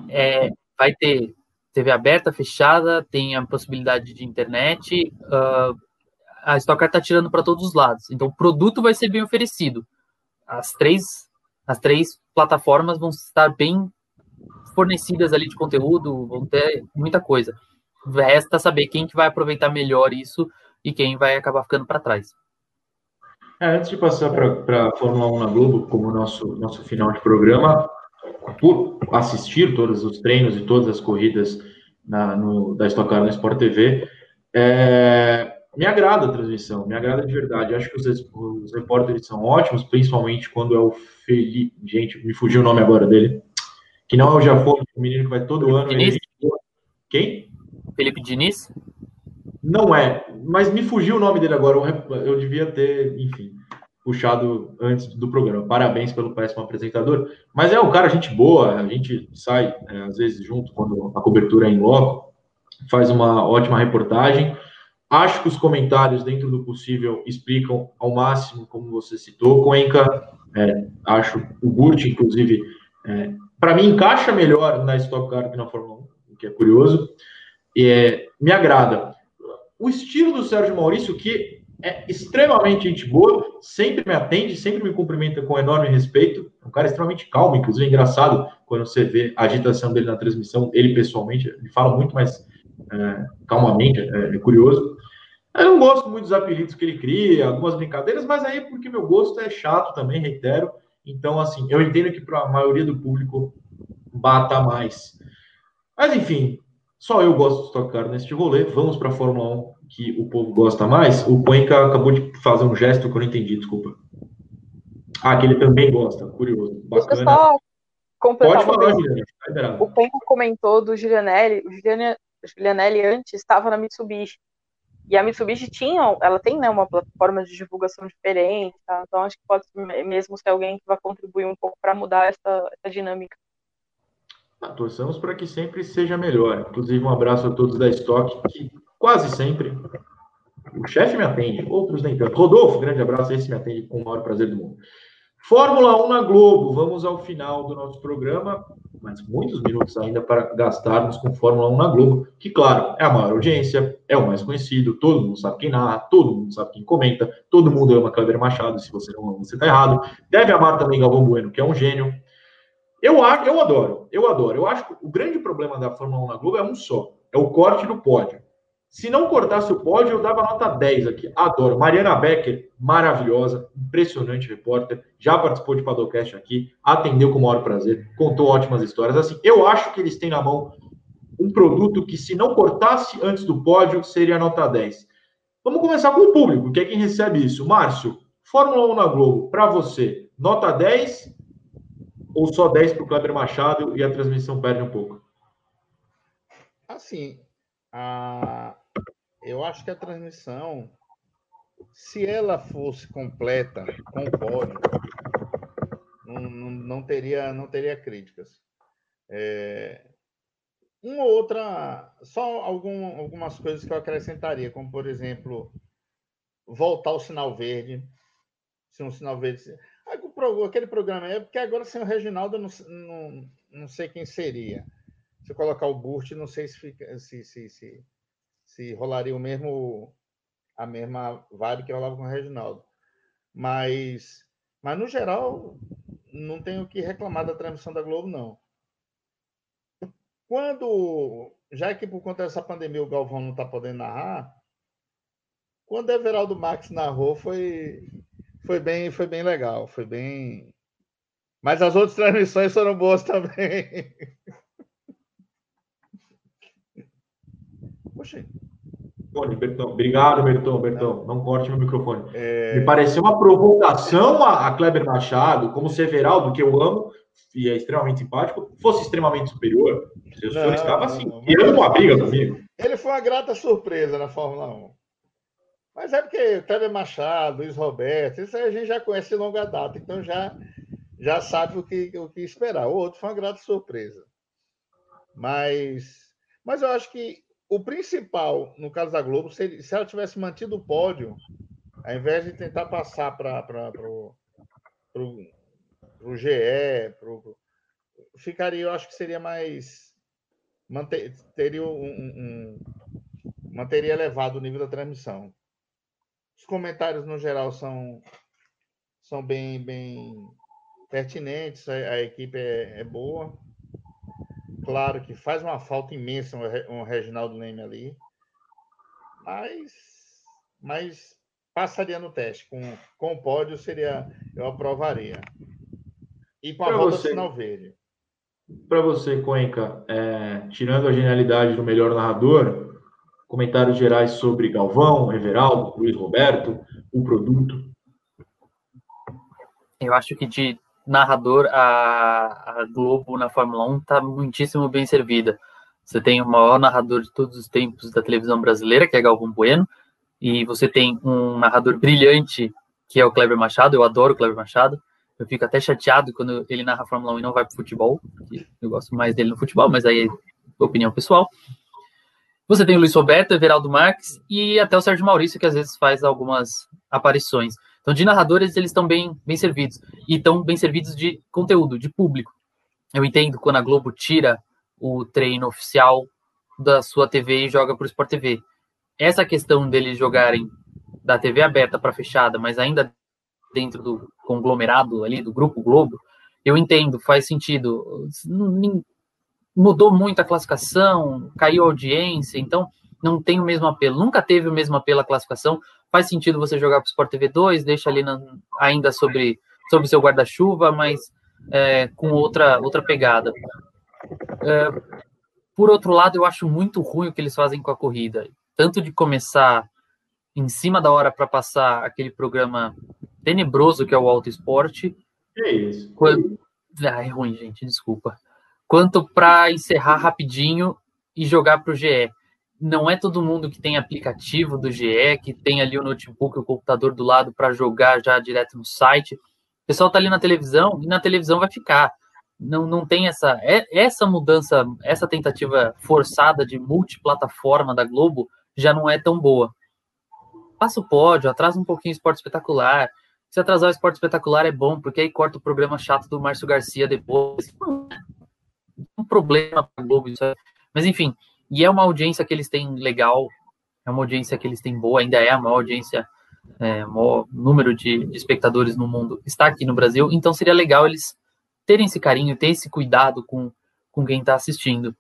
é, vai ter TV aberta, fechada, tem a possibilidade de internet, uh, a Stock Car está tirando para todos os lados. Então, o produto vai ser bem oferecido. As três, as três plataformas vão estar bem fornecidas ali de conteúdo, vão ter muita coisa. Resta saber quem que vai aproveitar melhor isso e quem vai acabar ficando para trás. É, antes de passar para a Fórmula 1 na Globo, como nosso, nosso final de programa, por assistir todos os treinos e todas as corridas na, no, da Stock Car no Sport TV, é, me agrada a transmissão, me agrada de verdade. Acho que os, os repórteres são ótimos, principalmente quando é o Felipe. Gente, me fugiu o nome agora dele. Que não é o Jafone, o menino que vai todo ano. Ele... Quem? Felipe Diniz? Não é, mas me fugiu o nome dele agora. Eu devia ter, enfim, puxado antes do programa. Parabéns pelo péssimo apresentador. Mas é um cara, gente boa, a gente sai é, às vezes junto quando a cobertura é em loco, faz uma ótima reportagem. Acho que os comentários, dentro do possível, explicam ao máximo, como você citou. Coenca, é, acho o Gurt, inclusive, é, para mim, encaixa melhor na Stock Car que na Fórmula 1, o que é curioso. É, me agrada. O estilo do Sérgio Maurício, que é extremamente gente boa, sempre me atende, sempre me cumprimenta com enorme respeito. É um cara extremamente calmo, inclusive é engraçado quando você vê a agitação dele na transmissão, ele pessoalmente, ele fala muito mais é, calmamente, é, é curioso. Eu não gosto muito dos apelidos que ele cria, algumas brincadeiras, mas aí porque meu gosto é chato também, reitero. Então, assim, eu entendo que para a maioria do público bata mais. Mas, enfim, só eu gosto de tocar neste rolê. Vamos para a Fórmula 1, que o povo gosta mais. O Cuenca acabou de fazer um gesto que eu não entendi, desculpa. Ah, que ele também gosta, curioso. Bacana. Só completar Pode falar, Juliana. O Cuenca comentou do Julianelli. O Julianelli antes estava na Mitsubishi. E a Mitsubishi tinha, ela tem né, uma plataforma de divulgação diferente, tá? então acho que pode mesmo ser alguém que vai contribuir um pouco para mudar essa, essa dinâmica. Ah, torçamos para que sempre seja melhor. Inclusive, um abraço a todos da Stock, que quase sempre o chefe me atende, outros nem tanto. Rodolfo, grande abraço, esse me atende com o maior prazer do mundo. Fórmula 1 na Globo, vamos ao final do nosso programa mas muitos minutos ainda para gastarmos com Fórmula 1 na Globo, que, claro, é a maior audiência, é o mais conhecido, todo mundo sabe quem narra, todo mundo sabe quem comenta, todo mundo ama Kleber Machado, se você não ama, você está errado. Deve amar também Galvão Bueno, que é um gênio. Eu, eu adoro, eu adoro. Eu acho que o grande problema da Fórmula 1 na Globo é um só, é o corte do pódio. Se não cortasse o pódio, eu dava nota 10 aqui. Adoro. Mariana Becker, maravilhosa, impressionante repórter. Já participou de Padocast aqui, atendeu com o maior prazer, contou ótimas histórias. Assim, eu acho que eles têm na mão um produto que, se não cortasse antes do pódio, seria nota 10. Vamos começar com o público, que é quem recebe isso. Márcio, Fórmula 1 na Globo, para você, nota 10 ou só 10 para o Kleber Machado e a transmissão perde um pouco? Assim, a, eu acho que a transmissão, se ela fosse completa com pódio, não, não, não teria, não teria críticas. É, uma ou outra, só algum, algumas coisas que eu acrescentaria, como por exemplo, voltar o sinal verde. Se um sinal verde. Aquele programa é porque agora sem o Reginaldo, não, não, não sei quem seria. Se eu colocar o Burt, não sei se, fica, se, se, se, se rolaria o mesmo a mesma vibe que rolava com o Reginaldo. Mas, mas no geral, não tenho o que reclamar da transmissão da Globo, não. Quando, já que por conta dessa pandemia o Galvão não está podendo narrar, quando Everaldo Max narrou, foi, foi, bem, foi bem legal. Foi bem. Mas as outras transmissões foram boas também. Poxa. Bertão. Obrigado, Bertão, Bertão. Não corte meu microfone. É... Me pareceu uma provocação a, Kleber Machado, como Severaldo, que eu amo, e é extremamente simpático, fosse extremamente superior. Se o senhor estava assim, tirando uma briga comigo. Ele foi uma grata surpresa na Fórmula 1. Mas é porque Kleber Machado, Luiz Roberto, isso a gente já conhece de longa data, então já, já sabe o que, o que esperar. O outro foi uma grata surpresa. Mas, mas eu acho que o principal, no caso da Globo, se, se ela tivesse mantido o pódio, ao invés de tentar passar para o GE, pro, ficaria, eu acho que seria mais. Manter, teria um, um, manteria elevado o nível da transmissão. Os comentários, no geral, são, são bem, bem pertinentes, a, a equipe é, é boa. Claro que faz uma falta imensa um, Reginaldo Leme ali, mas, mas passaria no teste. Com, com o pódio seria, eu aprovaria. E com a volta você, final verde. Para você, Cuenca, é, tirando a genialidade do melhor narrador, comentários gerais sobre Galvão, Everaldo, Luiz Roberto, o produto. Eu acho que de narrador, a, a Globo na Fórmula 1 está muitíssimo bem servida. Você tem o maior narrador de todos os tempos da televisão brasileira, que é Galvão Bueno, e você tem um narrador brilhante, que é o Kleber Machado. Eu adoro o Kleber Machado. Eu fico até chateado quando ele narra a Fórmula 1 e não vai para futebol. Eu gosto mais dele no futebol, mas aí é opinião pessoal. Você tem o Luiz Roberto, Everaldo Marques e até o Sérgio Maurício, que às vezes faz algumas aparições. Então, de narradores, eles estão bem, bem servidos. E estão bem servidos de conteúdo, de público. Eu entendo quando a Globo tira o treino oficial da sua TV e joga para o Sport TV. Essa questão deles jogarem da TV aberta para fechada, mas ainda dentro do conglomerado ali, do Grupo Globo, eu entendo, faz sentido. Mudou muito a classificação, caiu a audiência, então não tem o mesmo apelo. Nunca teve o mesmo apelo à classificação, faz sentido você jogar para o Sport TV 2, deixa ali na, ainda sobre sobre seu guarda-chuva, mas é, com outra outra pegada. É, por outro lado, eu acho muito ruim o que eles fazem com a corrida, tanto de começar em cima da hora para passar aquele programa tenebroso que é o Auto Esporte. É isso. Quando... Ah, é ruim, gente, desculpa. Quanto para encerrar rapidinho e jogar para o GE não é todo mundo que tem aplicativo do GE, que tem ali o notebook, o computador do lado para jogar já direto no site. O pessoal tá ali na televisão e na televisão vai ficar. Não, não tem essa é, essa mudança, essa tentativa forçada de multiplataforma da Globo já não é tão boa. Passa o pódio, atrasa um pouquinho o esporte espetacular. Se atrasar o esporte espetacular é bom, porque aí corta o programa chato do Márcio Garcia depois. É problema para Globo isso. Mas enfim, e é uma audiência que eles têm legal, é uma audiência que eles têm boa, ainda é a maior audiência, é, maior número de, de espectadores no mundo está aqui no Brasil, então seria legal eles terem esse carinho, ter esse cuidado com, com quem está assistindo.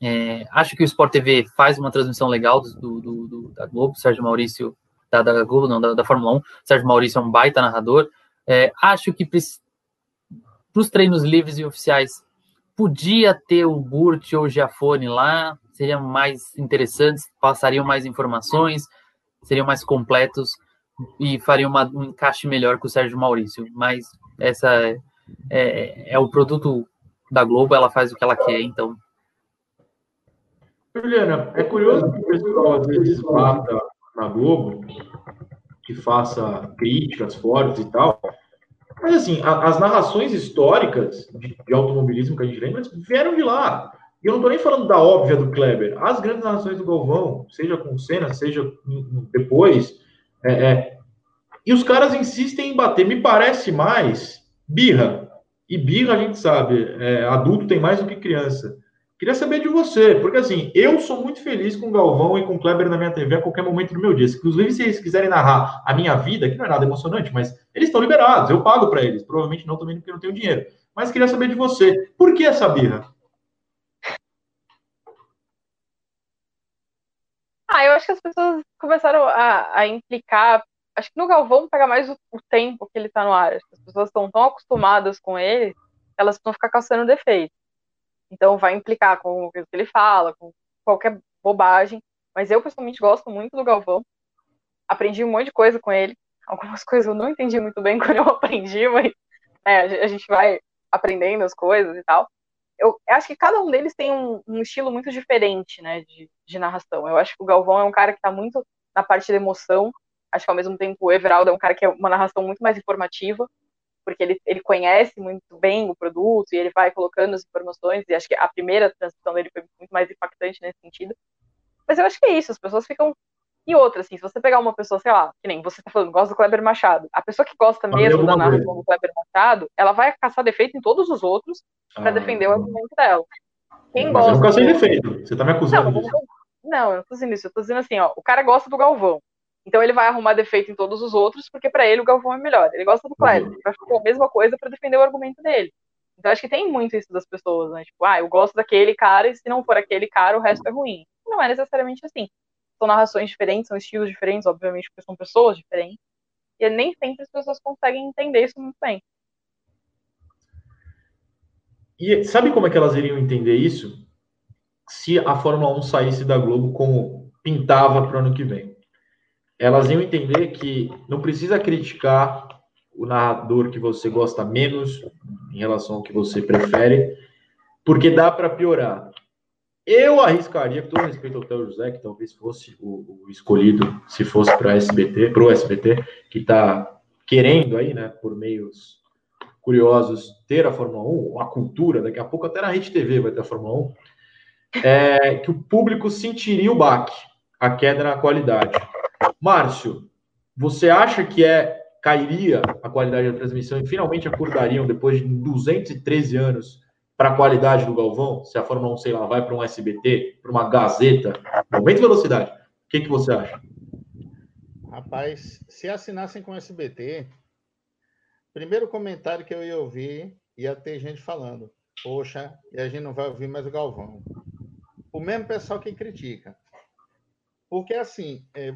É, acho que o Sport TV faz uma transmissão legal do, do, do da Globo, Sérgio Maurício, da, da Globo, não, da, da, Fórmula 1, Sérgio Maurício é um baita narrador. É, acho que para os treinos livres e oficiais podia ter o Burt ou o Giafone lá, seriam mais interessantes, passariam mais informações, seriam mais completos e fariam uma, um encaixe melhor com o Sérgio Maurício. Mas essa é, é, é, o produto da Globo, ela faz o que ela quer, então. Juliana, é curioso que o pessoal às vezes bata na Globo, que faça críticas fortes e tal, mas assim, a, as narrações históricas de, de, automobilismo que a gente lembra vieram de lá. E eu não estou nem falando da óbvia do Kleber. As grandes narrações do Galvão, seja com Senna, seja depois, é, é, e os caras insistem em bater. Me parece mais birra. E birra, a gente sabe, é, adulto tem mais do que criança. Queria saber de você, porque assim, eu sou muito feliz com o Galvão e com o Kleber na minha TV a qualquer momento do meu dia. Inclusive, se eles quiserem narrar a minha vida, que não é nada emocionante, mas eles estão liberados, eu pago para eles. Provavelmente não também porque eu não tenho dinheiro. Mas queria saber de você, por que essa birra? Ah, eu acho que as pessoas começaram a, a implicar. Acho que no Galvão pega mais o, o tempo que ele tá no ar. As pessoas estão tão acostumadas com ele, elas vão ficar caçando defeito. Então vai implicar com o que ele fala, com qualquer bobagem. Mas eu pessoalmente gosto muito do Galvão. Aprendi um monte de coisa com ele. Algumas coisas eu não entendi muito bem quando eu aprendi, mas é, a gente vai aprendendo as coisas e tal. Eu acho que cada um deles tem um, um estilo muito diferente, né, de, de, narração. Eu acho que o Galvão é um cara que está muito na parte da emoção. Acho que ao mesmo tempo o Everaldo é um cara que é uma narração muito mais informativa, porque ele, ele conhece muito bem o produto e ele vai colocando as informações. E acho que a primeira transmissão dele foi muito mais impactante nesse sentido. Mas eu acho que é isso, as pessoas ficam e outra, assim, se você pegar uma pessoa, sei lá, que nem você tá falando, gosta do Kleber Machado, a pessoa que gosta mesmo da narração do Kleber Machado, ela vai caçar defeito em todos os outros para ah, defender o argumento dela. Quem gosta. Eu não caçei defeito, você tá me acusando não, disso. Não, eu não tô dizendo isso, eu tô dizendo assim, ó, o cara gosta do Galvão. Então ele vai arrumar defeito em todos os outros, porque para ele o Galvão é melhor. Ele gosta do Kleber, ele vai fazer a mesma coisa para defender o argumento dele. Então acho que tem muito isso das pessoas, né? Tipo, ah, eu gosto daquele cara e se não for aquele cara, o resto é ruim. Não é necessariamente assim são narrações diferentes, são estilos diferentes, obviamente, porque são pessoas diferentes. E nem sempre as pessoas conseguem entender isso muito bem. E sabe como é que elas iriam entender isso? Se a Fórmula 1 saísse da Globo como pintava para o ano que vem. Elas iam entender que não precisa criticar o narrador que você gosta menos em relação ao que você prefere, porque dá para piorar. Eu arriscaria, com todo respeito ao Theo José, que talvez fosse o, o escolhido, se fosse para SBT, para o SBT, que está querendo aí, né, por meios curiosos, ter a Fórmula 1, a cultura, daqui a pouco até na Rede TV vai ter a Fórmula 1, é, que o público sentiria o baque, a queda na qualidade. Márcio, você acha que é cairia a qualidade da transmissão e finalmente acordariam depois de 213 anos para a qualidade do Galvão, se a Fórmula 1, sei lá, vai para um SBT, para uma Gazeta, de velocidade, o que, que você acha? Rapaz, se assinassem com o SBT, primeiro comentário que eu ia ouvir, ia ter gente falando, poxa, e a gente não vai ouvir mais o Galvão. O mesmo pessoal que critica. Porque, assim, é,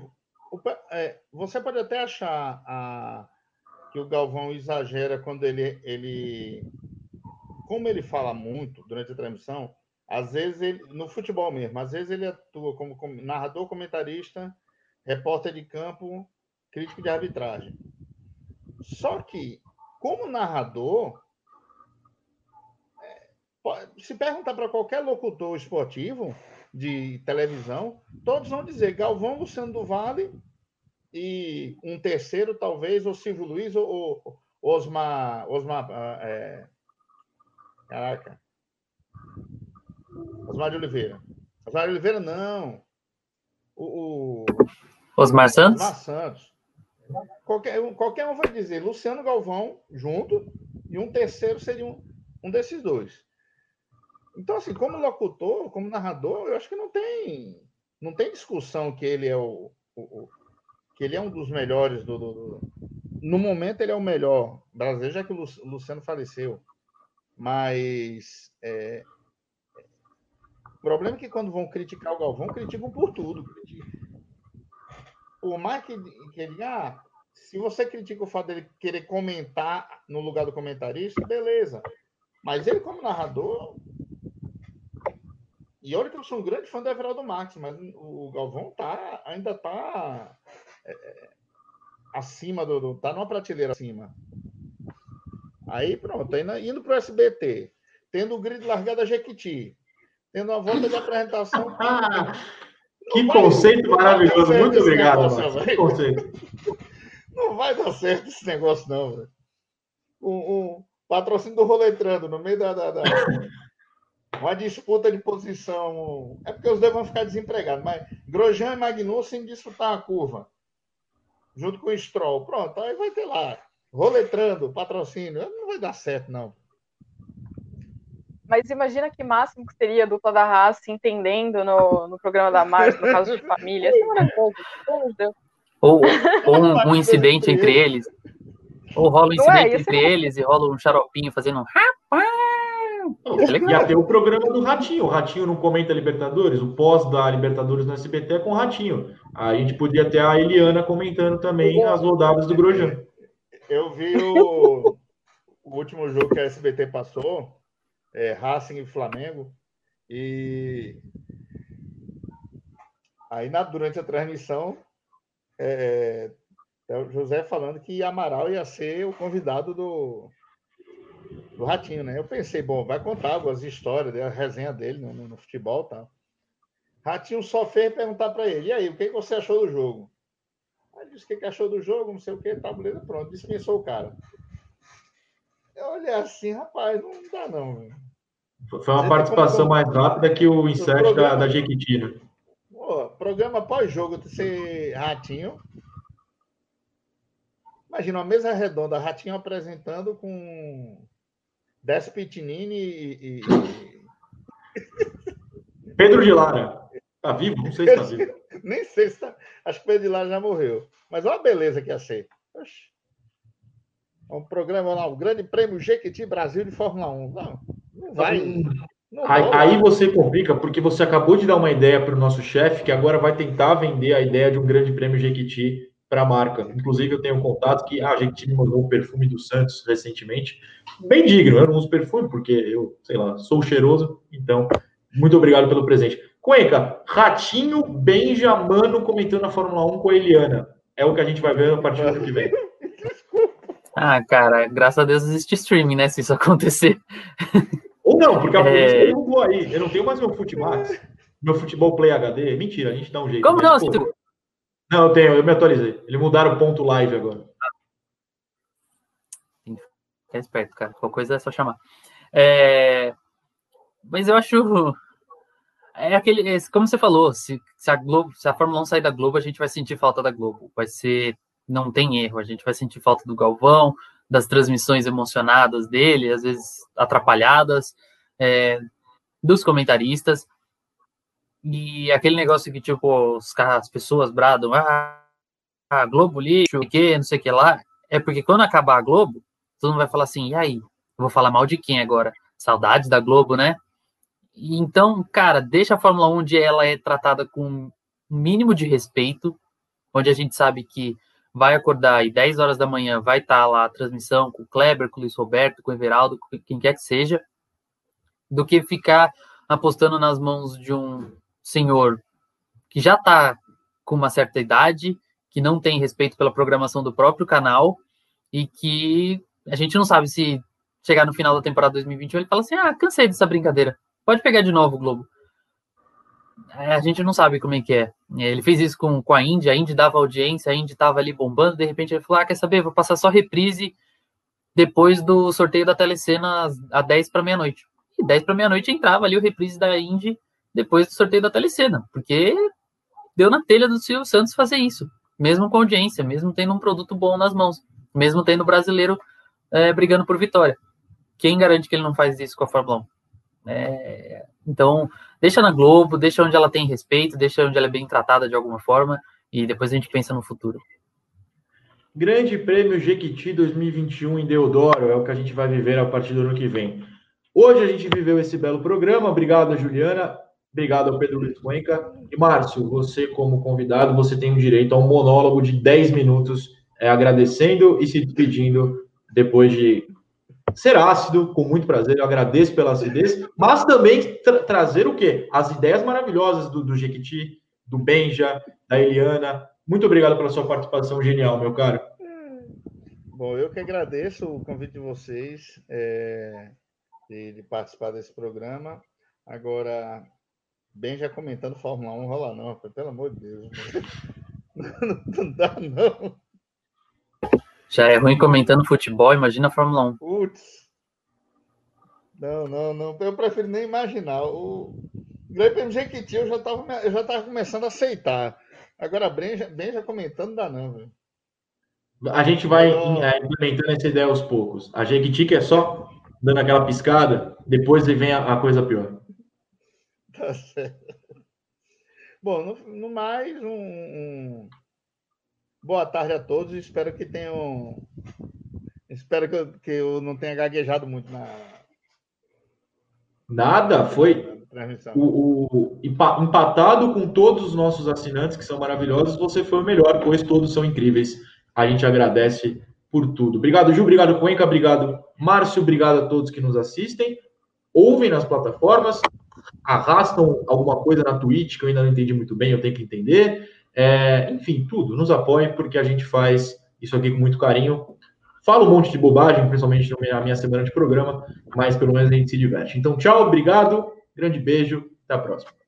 é, você pode até achar a, que o Galvão exagera quando ele, ele como ele fala muito durante a transmissão, às vezes ele, no futebol mesmo, às vezes ele atua como, como narrador, comentarista, repórter de campo, crítico de arbitragem. Só que, como narrador, é, se perguntar para qualquer locutor esportivo de televisão, todos vão dizer Galvão Luciano do Vale e um terceiro, talvez, ou Silvio Luiz ou, ou Osmar, Osmar é, Caraca. Osmar de Oliveira. Osmar de Oliveira, não. O, o... Osmar Santos? Osmar Santos. Qualquer, qualquer um vai dizer Luciano Galvão junto e um terceiro seria um, um desses dois. Então, assim, como locutor, como narrador, eu acho que não tem não tem discussão que ele é o, o, o que ele é um dos melhores do, do, do, no momento ele é o melhor brasileiro já que o Luciano faleceu mas é, o problema é que quando vão criticar o Galvão, criticam por tudo. Por mais que, que ele, ah, se você critica o fato dele querer comentar no lugar do comentarista, beleza. Mas ele, como narrador. E olha que eu sou um grande fã do Everaldo Marques, mas o Galvão tá, ainda está é, é, acima do, do. tá numa prateleira acima. Aí pronto, indo para o SBT, tendo o grid largada Jequiti, tendo uma volta de apresentação. que conceito maravilhoso, muito obrigado. Negócio, que conceito. Não vai dar certo esse negócio, não, velho. Um, um, patrocínio do Roletrando no meio da, da, da, uma disputa de posição. É porque os dois vão ficar desempregados, mas Grosjean e Magnussen disputar a curva junto com o Stroll. Pronto, aí vai ter lá roletrando, patrocínio. Não vai dar certo, não. Mas imagina que máximo que seria a dupla da raça se entendendo no, no programa da Márcia, no caso de família. É. Ou, ou um, um incidente entre eles. Ou rola um é, incidente é, entre eles e rola um xaropinho fazendo um rapaz. É Ia ter o programa do Ratinho. O Ratinho não comenta Libertadores, o pós da Libertadores no SBT é com o Ratinho. A gente podia ter a Eliana comentando também as rodadas do Grosjean. Eu vi o, o último jogo que a SBT passou, é, Racing e Flamengo, e aí na, durante a transmissão é, é, o José falando que Amaral ia ser o convidado do, do Ratinho, né? Eu pensei, bom, vai contar algumas histórias, a resenha dele no, no, no futebol e tal. Ratinho só fez perguntar para ele, e aí, o que, que você achou do jogo? Aí disse o que, que achou do jogo, não sei o que, tá, beleza, pronto, dispensou o cara. Eu olhei assim, rapaz, não dá não. Foi uma participação mais rápida que o insert da, da Jequitina. programa pós-jogo ser Ratinho. Imagina uma mesa redonda, Ratinho apresentando com Décio Pitinini e, e... Pedro de Lara. Tá vivo? Não sei se tá vivo. Nem sei se tá. Acho que Pedro de Lara já morreu. Mas olha a beleza que ia ser. Oxi. Um programa lá, o Grande Prêmio Jequiti Brasil de Fórmula 1. Não, não vai. Não aí, aí, você complica, porque você acabou de dar uma ideia para o nosso chefe, que agora vai tentar vender a ideia de um Grande Prêmio Jequiti para a marca. Inclusive, eu tenho um contato que ah, a gente me mandou um perfume do Santos recentemente. Bem digno, eu não uso perfume, porque eu, sei lá, sou cheiroso. Então, muito obrigado pelo presente. Cuenca, Ratinho Benjamano comentando a Fórmula 1 com a Eliana. É o que a gente vai ver a partir do ano que vem. Ah, cara, graças a Deus existe streaming, né? Se isso acontecer. Ou não, porque a é... derrubou aí. Eu não tenho mais meu Futimax, meu Futebol Play HD. Mentira, a gente dá um jeito. Como não? Pô, não, eu tenho, eu me atualizei. Eles mudaram o ponto live agora. Fica esperto, cara. Qualquer coisa é só chamar. É... Mas eu acho. É aquele. É, como você falou, se, se, a Globo, se a Fórmula 1 sair da Globo, a gente vai sentir falta da Globo. Vai ser não tem erro. A gente vai sentir falta do Galvão, das transmissões emocionadas dele, às vezes atrapalhadas, é, dos comentaristas. E aquele negócio que, tipo, os, as pessoas bradam, ah, a Globo lixo, o que, não sei o que lá. É porque quando acabar a Globo, todo mundo vai falar assim, e aí? Eu vou falar mal de quem agora? Saudades da Globo, né? Então, cara, deixa a Fórmula 1 onde ela é tratada com um mínimo de respeito, onde a gente sabe que vai acordar e 10 horas da manhã vai estar tá lá a transmissão com o Kleber, com o Luiz Roberto, com o Everaldo, com quem quer que seja, do que ficar apostando nas mãos de um senhor que já está com uma certa idade, que não tem respeito pela programação do próprio canal e que a gente não sabe se chegar no final da temporada 2021 ele fala assim: ah, cansei dessa brincadeira, pode pegar de novo o Globo. É, a gente não sabe como é que é. Ele fez isso com, com a Indy, a Indy dava audiência, a Indy tava ali bombando, de repente ele falou: Ah, quer saber? Vou passar só reprise depois do sorteio da telecena a 10 para meia-noite. E 10 para meia-noite entrava ali o reprise da Indy depois do sorteio da telecena, porque deu na telha do Silvio Santos fazer isso, mesmo com audiência, mesmo tendo um produto bom nas mãos, mesmo tendo brasileiro é, brigando por vitória. Quem garante que ele não faz isso com a Fórmula 1? É, então, deixa na Globo, deixa onde ela tem respeito, deixa onde ela é bem tratada de alguma forma, e depois a gente pensa no futuro. Grande Prêmio Jequiti 2021 em Deodoro é o que a gente vai viver a partir do ano que vem. Hoje a gente viveu esse belo programa. Obrigado, Juliana. Obrigado ao Pedro Luiz Cuenca. E Márcio, você, como convidado, você tem o direito a um monólogo de 10 minutos, é, agradecendo e se despedindo depois de ser ácido, com muito prazer, eu agradeço pela acidez, mas também tra trazer o quê? As ideias maravilhosas do, do Jequiti, do Benja, da Eliana. Muito obrigado pela sua participação genial, meu caro. Bom, eu que agradeço o convite de vocês é, de, de, participar desse programa. Agora, Benja comentando Fórmula 1, rola não, pelo amor de Deus. Não, não dá, não. Já é ruim comentando futebol, imagina a Fórmula 1. Putz. Não, não, não. Eu prefiro nem imaginar. O Grande Prêmio Jequiti eu já estava eu já tava começando a aceitar. Agora, Benja, Benja comentando, dá não, velho. A gente vai é, implementando essa ideia aos poucos. A Jequiti que é só dando aquela piscada, depois vem a, a coisa pior. Tá certo. Bom, no, no mais, um, um Boa tarde a todos. Espero que tenham. Espero que eu, que eu não tenha gaguejado muito na, Nada, foi o, o, empatado com todos os nossos assinantes, que são maravilhosos, você foi o melhor, pois todos são incríveis. A gente agradece por tudo. Obrigado, Ju, obrigado, Cuenca, obrigado, Márcio, obrigado a todos que nos assistem, ouvem nas plataformas, arrastam alguma coisa na Twitch que eu ainda não entendi muito bem, eu tenho que entender. É, enfim, tudo, nos apoiem, porque a gente faz isso aqui com muito carinho. Falo um monte de bobagem, principalmente na minha semana de programa, mas pelo menos a gente se diverte. Então, tchau, obrigado, grande beijo, até a próxima.